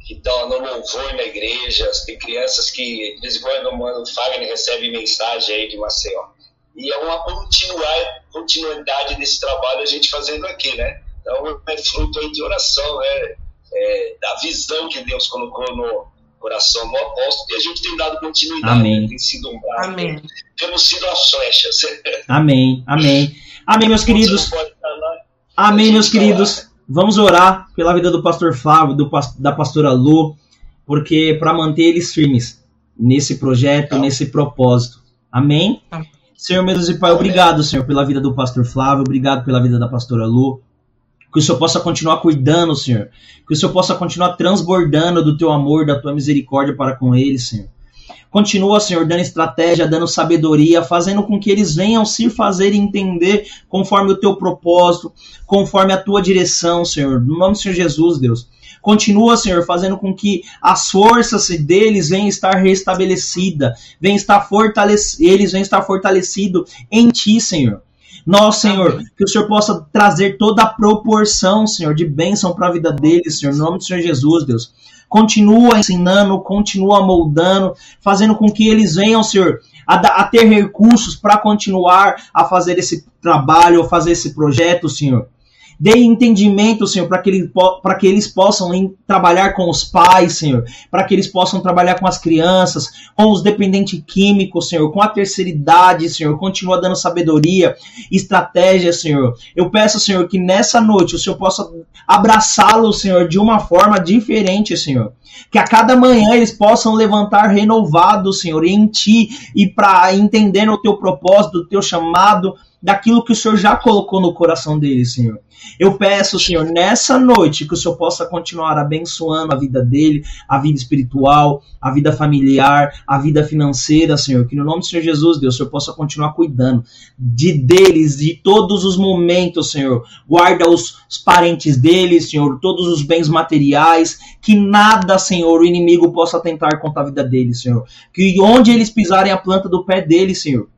que estão no louvor na igreja, tem crianças que de vez em quando o Fagner recebe mensagem aí de Maceió. E é uma continuar, continuidade desse trabalho a gente fazendo aqui, né? Então é fruto aí de oração, né? É, da visão que Deus colocou no coração do apóstolo e a gente tem dado continuidade, Amém. tem sido um braço, Amém. temos sido as flechas. <laughs> Amém, amém. Amém, meus queridos. Amém, meus queridos. Vamos orar pela vida do pastor Flávio, do, da pastora Lu, porque para manter eles firmes nesse projeto, nesse propósito. Amém? Senhor, meu Deus e Pai, obrigado, Senhor, pela vida do pastor Flávio, obrigado pela vida da pastora Lu. Que o Senhor possa continuar cuidando, Senhor. Que o Senhor possa continuar transbordando do teu amor, da tua misericórdia para com eles, Senhor. Continua, Senhor, dando estratégia, dando sabedoria, fazendo com que eles venham se fazer entender conforme o teu propósito, conforme a tua direção, Senhor. No nome do Senhor Jesus, Deus. Continua, Senhor, fazendo com que as forças deles venham estar restabelecidas, venham estar fortalecidos, eles venham estar fortalecidos em Ti, Senhor. Nós, Senhor, que o Senhor possa trazer toda a proporção, Senhor, de bênção para a vida deles, Senhor, no nome do Senhor Jesus, Deus continua ensinando, continua moldando, fazendo com que eles venham, Senhor, a, a ter recursos para continuar a fazer esse trabalho, a fazer esse projeto, Senhor. Dê entendimento, Senhor, para que, ele, que eles possam trabalhar com os pais, Senhor, para que eles possam trabalhar com as crianças, com os dependentes químicos, Senhor, com a terceira idade, Senhor. Continua dando sabedoria, estratégia, Senhor. Eu peço, Senhor, que nessa noite o Senhor possa abraçá-los, Senhor, de uma forma diferente, Senhor. Que a cada manhã eles possam levantar renovados, Senhor, em Ti e para entender o Teu propósito, o Teu chamado daquilo que o Senhor já colocou no coração deles, Senhor. Eu peço, Senhor, nessa noite que o Senhor possa continuar abençoando a vida dele, a vida espiritual, a vida familiar, a vida financeira, Senhor. Que no nome do Senhor Jesus, Deus, o Senhor possa continuar cuidando de deles, de todos os momentos, Senhor. Guarda os, os parentes deles, Senhor, todos os bens materiais. Que nada, Senhor, o inimigo possa tentar contra a vida deles, Senhor. Que onde eles pisarem a planta do pé deles, Senhor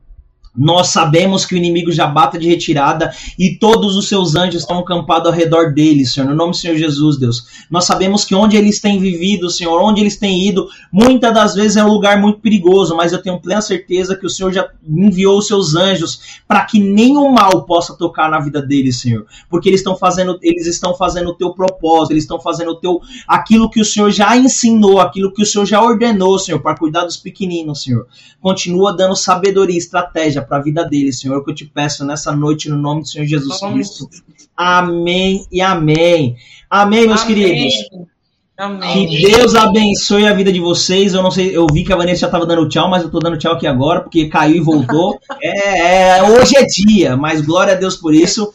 nós sabemos que o inimigo já bata de retirada e todos os seus anjos estão acampados ao redor dele, Senhor. No nome do Senhor Jesus, Deus. Nós sabemos que onde eles têm vivido, Senhor, onde eles têm ido, muitas das vezes é um lugar muito perigoso, mas eu tenho plena certeza que o Senhor já enviou os seus anjos para que nenhum mal possa tocar na vida deles, Senhor. Porque eles estão fazendo, eles estão fazendo o teu propósito, eles estão fazendo o teu aquilo que o Senhor já ensinou, aquilo que o Senhor já ordenou, Senhor, para cuidar dos pequeninos, Senhor. Continua dando sabedoria estratégia para a vida deles, Senhor, que eu te peço nessa noite no nome do Senhor Jesus Cristo. Amém e amém. Amém, meus amém. queridos. Amém. Que Deus abençoe a vida de vocês. Eu não sei, eu vi que a Vanessa já estava dando tchau, mas eu estou dando tchau aqui agora, porque caiu e voltou. <laughs> é, é, hoje é dia, mas glória a Deus por isso.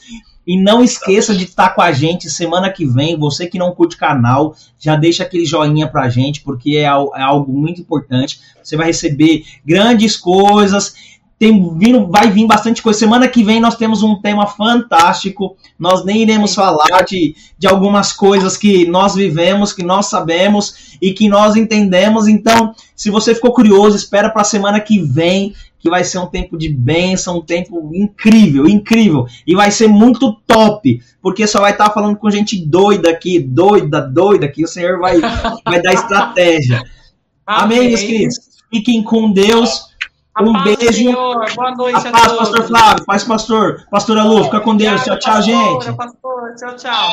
E não esqueça de estar com a gente semana que vem. Você que não curte o canal, já deixa aquele joinha pra gente, porque é, é algo muito importante. Você vai receber grandes coisas tem vindo, vai vir bastante coisa. Semana que vem nós temos um tema fantástico. Nós nem iremos falar de, de algumas coisas que nós vivemos, que nós sabemos e que nós entendemos. Então, se você ficou curioso, espera para a semana que vem, que vai ser um tempo de bênção, um tempo incrível, incrível. E vai ser muito top, porque só vai estar tá falando com gente doida aqui, doida, doida, que o Senhor vai, <laughs> vai dar estratégia. Amém, Amém meus queridos? Fiquem com Deus. Um paz, beijo. Senhor. Boa noite a, a paz, pastor Flávio. Paz, pastor. Pastora Lu, fica com Deus. Tchau, tchau, gente. Pastor, tchau, tchau.